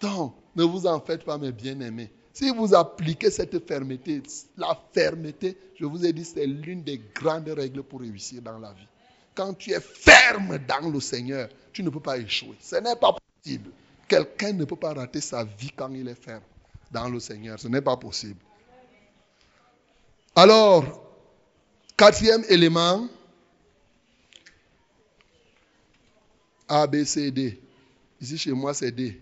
Donc, ne vous en faites pas, mes bien-aimés. Si vous appliquez cette fermeté, la fermeté, je vous ai dit, c'est l'une des grandes règles pour réussir dans la vie. Quand tu es ferme dans le Seigneur, tu ne peux pas échouer. Ce n'est pas possible. Quelqu'un ne peut pas rater sa vie quand il est ferme dans le Seigneur. Ce n'est pas possible. Alors, quatrième élément, A, B, C, D. Ici chez moi, c'est D.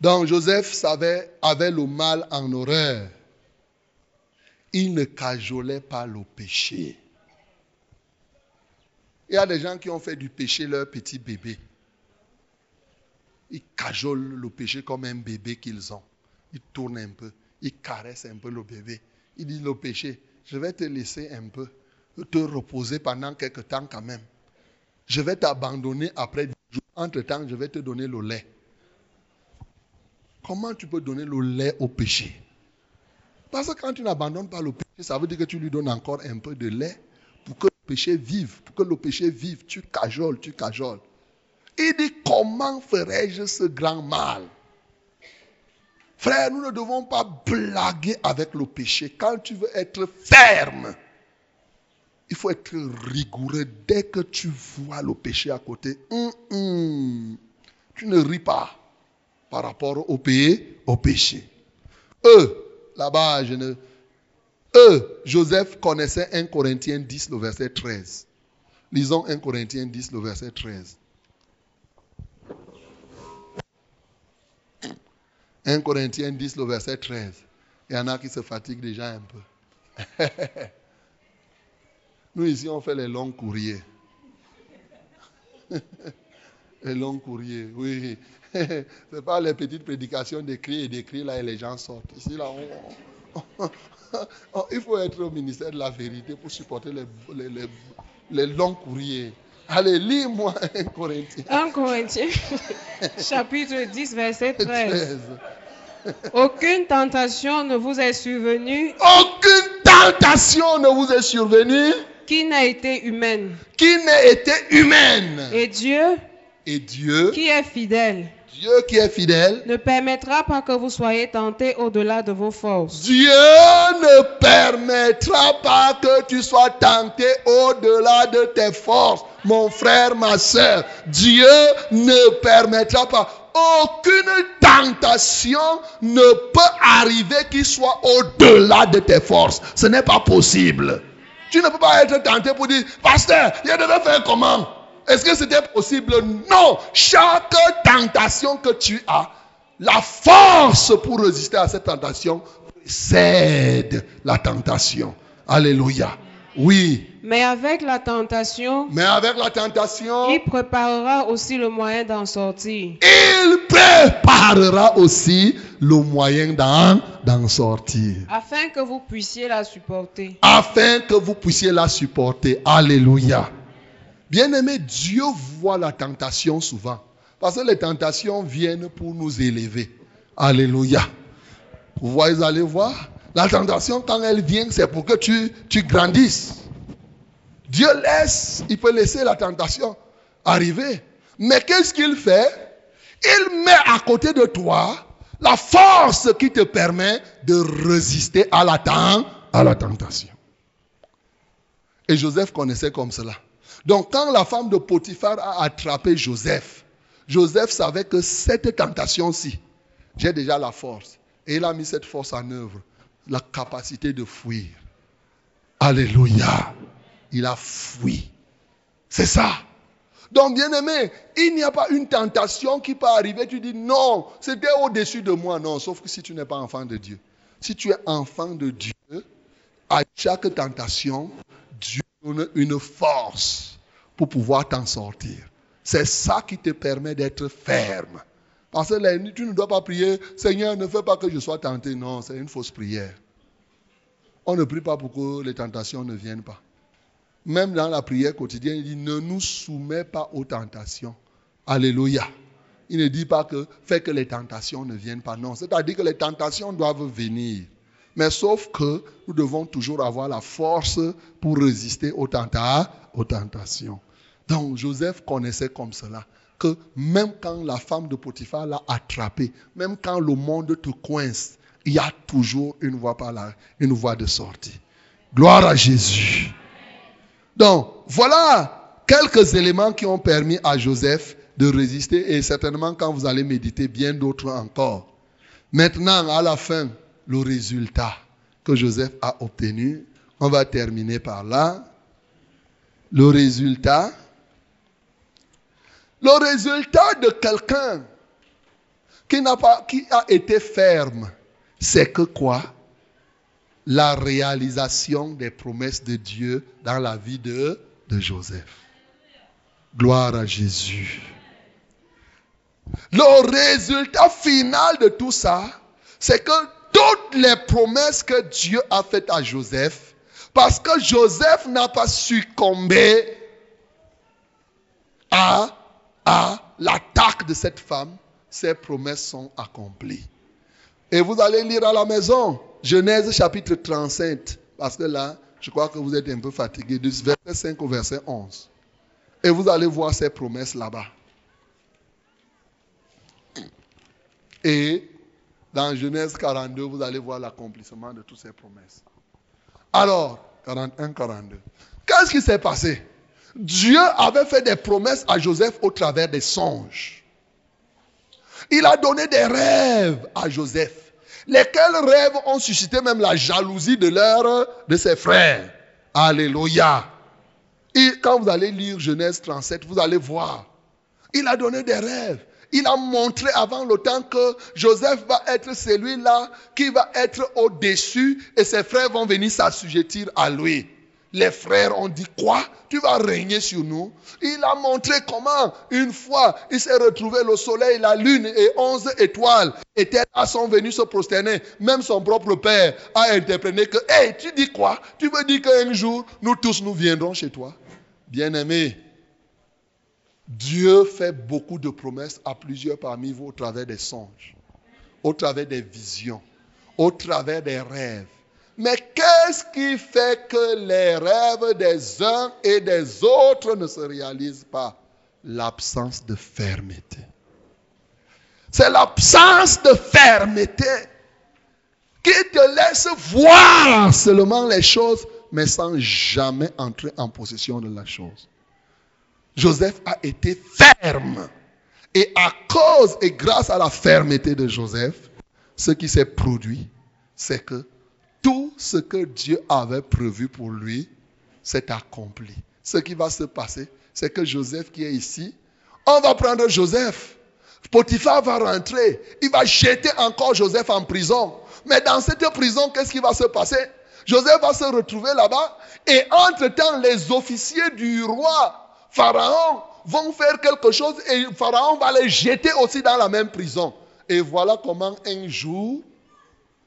Donc Joseph savait, avait le mal en horreur. Il ne cajolait pas le péché. Il y a des gens qui ont fait du péché leur petit bébé. Ils cajolent le péché comme un bébé qu'ils ont. Ils tournent un peu, ils caressent un peu le bébé. Ils disent le péché, je vais te laisser un peu, te reposer pendant quelques temps quand même. Je vais t'abandonner après 10 jours. Entre-temps, je vais te donner le lait. Comment tu peux donner le lait au péché? Parce que quand tu n'abandonnes pas le péché, ça veut dire que tu lui donnes encore un peu de lait péché vive, pour que le péché vive, tu cajoles, tu cajoles. Il dit, comment ferais-je ce grand mal? Frère, nous ne devons pas blaguer avec le péché. Quand tu veux être ferme, il faut être rigoureux. Dès que tu vois le péché à côté, hum, hum, tu ne ris pas par rapport au, au péché. Eux, là-bas, je ne, eux, Joseph connaissait 1 Corinthiens 10, le verset 13. Lisons 1 Corinthiens 10, le verset 13. 1 Corinthiens 10, le verset 13. Il y en a qui se fatiguent déjà un peu. Nous ici, on fait les longs courriers. les longs courriers, oui. Ce n'est pas les petites prédications d'écrire et d'écrire là et les gens sortent. Ici, là, on, il faut être au ministère de la vérité pour supporter les, les, les- les longs courriers. Allez, lis-moi un Corinthien 1 Corinthiens, chapitre 10, verset 13. 13. Aucune tentation ne vous est survenue Aucune tentation ne vous est survenue qui n'a été humaine? qui n'ait été humaine? Et Dieu, Et Dieu, qui est fidèle, Dieu qui est fidèle, ne permettra pas que vous soyez tentés au-delà de vos forces. Dieu ne permettra pas que tu sois tenté au-delà de tes forces, mon frère, ma soeur. Dieu ne permettra pas. Aucune tentation ne peut arriver qui soit au-delà de tes forces. Ce n'est pas possible. Tu ne peux pas être tenté pour dire, pasteur, je devais faire comment? Est-ce que c'était possible? Non. Chaque tentation que tu as, la force pour résister à cette tentation cède la tentation. Alléluia. Oui. Mais avec la tentation, Mais avec la tentation, il préparera aussi le moyen d'en sortir, il préparera aussi le moyen d'en, d'en sortir. afin que vous puissiez la supporter. Afin que vous puissiez la supporter. Alléluia. Bien-aimé, Dieu voit la tentation souvent. Parce que les tentations viennent pour nous élever. Alléluia. Vous voyez, allez voir. La tentation, quand elle vient, c'est pour que tu, tu grandisses. Dieu laisse, il peut laisser la tentation arriver. Mais qu'est-ce qu'il fait? Il met à côté de toi la force qui te permet de résister à la, à la tentation. Et Joseph connaissait comme cela. Donc quand la femme de Potiphar a attrapé Joseph, Joseph savait que cette tentation-ci, j'ai déjà la force. Et il a mis cette force en œuvre, la capacité de fuir. Alléluia. Il a fui. C'est ça. Donc, bien aimé, il n'y a pas une tentation qui peut arriver. Tu dis non, c'était au-dessus de moi. Non, sauf que si tu n'es pas enfant de Dieu. Si tu es enfant de Dieu, à chaque tentation, Dieu une force pour pouvoir t'en sortir. C'est ça qui te permet d'être ferme. Parce que tu ne dois pas prier, Seigneur, ne fais pas que je sois tenté. Non, c'est une fausse prière. On ne prie pas pour que les tentations ne viennent pas. Même dans la prière quotidienne, il dit ne nous soumets pas aux tentations. Alléluia. Il ne dit pas que fais que les tentations ne viennent pas. Non, c'est-à-dire que les tentations doivent venir. Mais sauf que nous devons toujours avoir la force pour résister aux, tenta- aux tentations. Donc Joseph connaissait comme cela que même quand la femme de Potiphar l'a attrapé, même quand le monde te coince, il y a toujours une voie par là, une voie de sortie. Gloire à Jésus. Donc, voilà quelques éléments qui ont permis à Joseph de résister et certainement quand vous allez méditer, bien d'autres encore. Maintenant, à la fin, le résultat que Joseph a obtenu, on va terminer par là. Le résultat, le résultat de quelqu'un qui a été ferme, c'est que quoi? La réalisation des promesses de Dieu dans la vie de Joseph. Gloire à Jésus. Le résultat final de tout ça, c'est que toutes les promesses que Dieu a faites à Joseph, parce que Joseph n'a pas succombé à, à l'attaque de cette femme, ces promesses sont accomplies. Et vous allez lire à la maison, Genèse chapitre 37, parce que là, je crois que vous êtes un peu fatigué, du verset 5 au verset 11. Et vous allez voir ces promesses là-bas. Et dans Genèse 42, vous allez voir l'accomplissement de toutes ces promesses. Alors, 41, 42. Qu'est-ce qui s'est passé? Dieu avait fait des promesses à Joseph au travers des songes. Il a donné des rêves à Joseph, lesquels rêves ont suscité même la jalousie de leur, de ses frères? Alléluia. Et quand vous allez lire Genèse 37, vous allez voir. Il a donné des rêves. Il a montré avant le temps que Joseph va être celui-là qui va être au-dessus et ses frères vont venir s'assujettir à lui. Les frères ont dit quoi? Tu vas régner sur nous. Il a montré comment, une fois, il s'est retrouvé le soleil, la lune et onze étoiles étaient là, sont venus se prosterner. Même son propre père a interprété que, hé, tu dis quoi? Tu veux dire qu'un jour, nous tous, nous viendrons chez toi? Bien-aimé, Dieu fait beaucoup de promesses à plusieurs parmi vous au travers des songes, au travers des visions, au travers des rêves. Mais qu'est-ce qui fait que les rêves des uns et des autres ne se réalisent pas? L'absence de fermeté. C'est l'absence de fermeté qui te laisse voir seulement les choses, mais sans jamais entrer en possession de la chose. Joseph a été ferme. Et à cause et grâce à la fermeté de Joseph, ce qui s'est produit, c'est que tout ce que Dieu avait prévu pour lui s'est accompli. Ce qui va se passer, c'est que Joseph qui est ici, on va prendre Joseph. Potiphar va rentrer. Il va jeter encore Joseph en prison. Mais dans cette prison, qu'est-ce qui va se passer? Joseph va se retrouver là-bas. Et entre-temps, les officiers du roi Pharaon vont faire quelque chose et Pharaon va les jeter aussi dans la même prison. Et voilà comment un jour,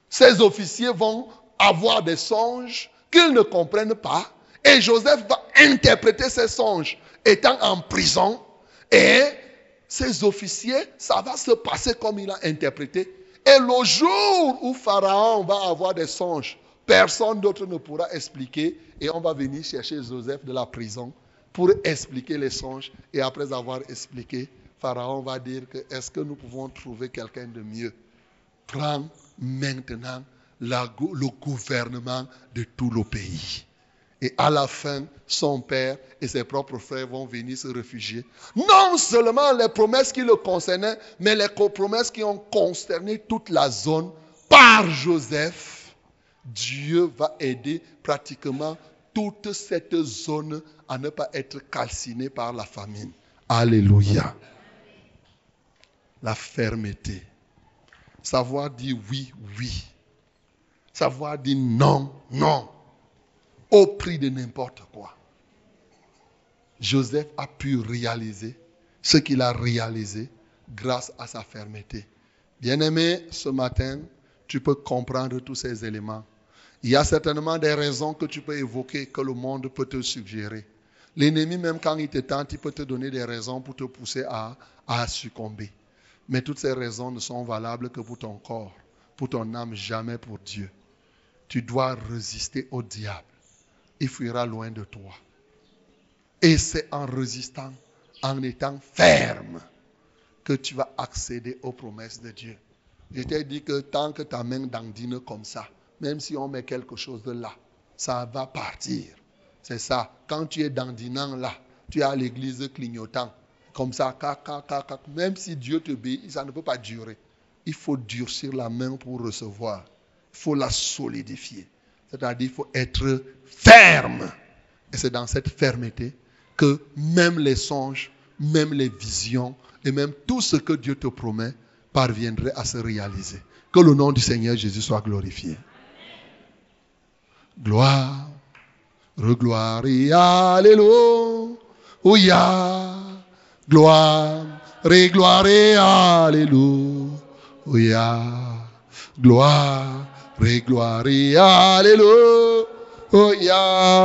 ces officiers vont avoir des songes qu'ils ne comprennent pas. Et Joseph va interpréter ces songes étant en prison. Et ces officiers, ça va se passer comme il a interprété. Et le jour où Pharaon va avoir des songes, personne d'autre ne pourra expliquer. Et on va venir chercher Joseph de la prison pour expliquer les songes. Et après avoir expliqué, Pharaon va dire que est-ce que nous pouvons trouver quelqu'un de mieux? Prends maintenant le gouvernement de tout le pays. Et à la fin, son père et ses propres frères vont venir se réfugier. Non seulement les promesses qui le concernaient, mais les promesses qui ont concerné toute la zone par Joseph. Dieu va aider pratiquement toute cette zone à ne pas être calcinée par la famine. Alléluia. La fermeté. Savoir dire oui, oui. Savoir dire non, non. Au prix de n'importe quoi. Joseph a pu réaliser ce qu'il a réalisé grâce à sa fermeté. Bien-aimé, ce matin, tu peux comprendre tous ces éléments. Il y a certainement des raisons que tu peux évoquer, que le monde peut te suggérer. L'ennemi, même quand il te tente, il peut te donner des raisons pour te pousser à, succomber. Mais toutes ces raisons ne sont valables que pour ton corps, pour ton âme, jamais pour Dieu. Tu dois résister au diable. Il fuira loin de toi. Et c'est en résistant, en étant ferme, que tu vas accéder aux promesses de Dieu. Je t'ai dit que tant que ta main dandine comme ça, même si on met quelque chose de là, ça va partir. C'est ça. Quand tu es dandinant là, tu es à l'église clignotant. Comme ça, même si Dieu te bénit, ça ne peut pas durer. Il faut durcir la main pour recevoir. Il faut la solidifier. C'est-à-dire, il faut être ferme. Et c'est dans cette fermeté que même les songes, même les visions et même tout ce que Dieu te promet parviendrait à se réaliser. Que le nom du Seigneur Jésus soit glorifié. Gloire Gloire et Alléluia. Gloire et gloire et Alléluia. Gloire et gloire et Alléluia.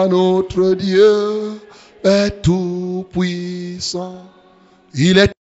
Notre Dieu est tout puissant. Il est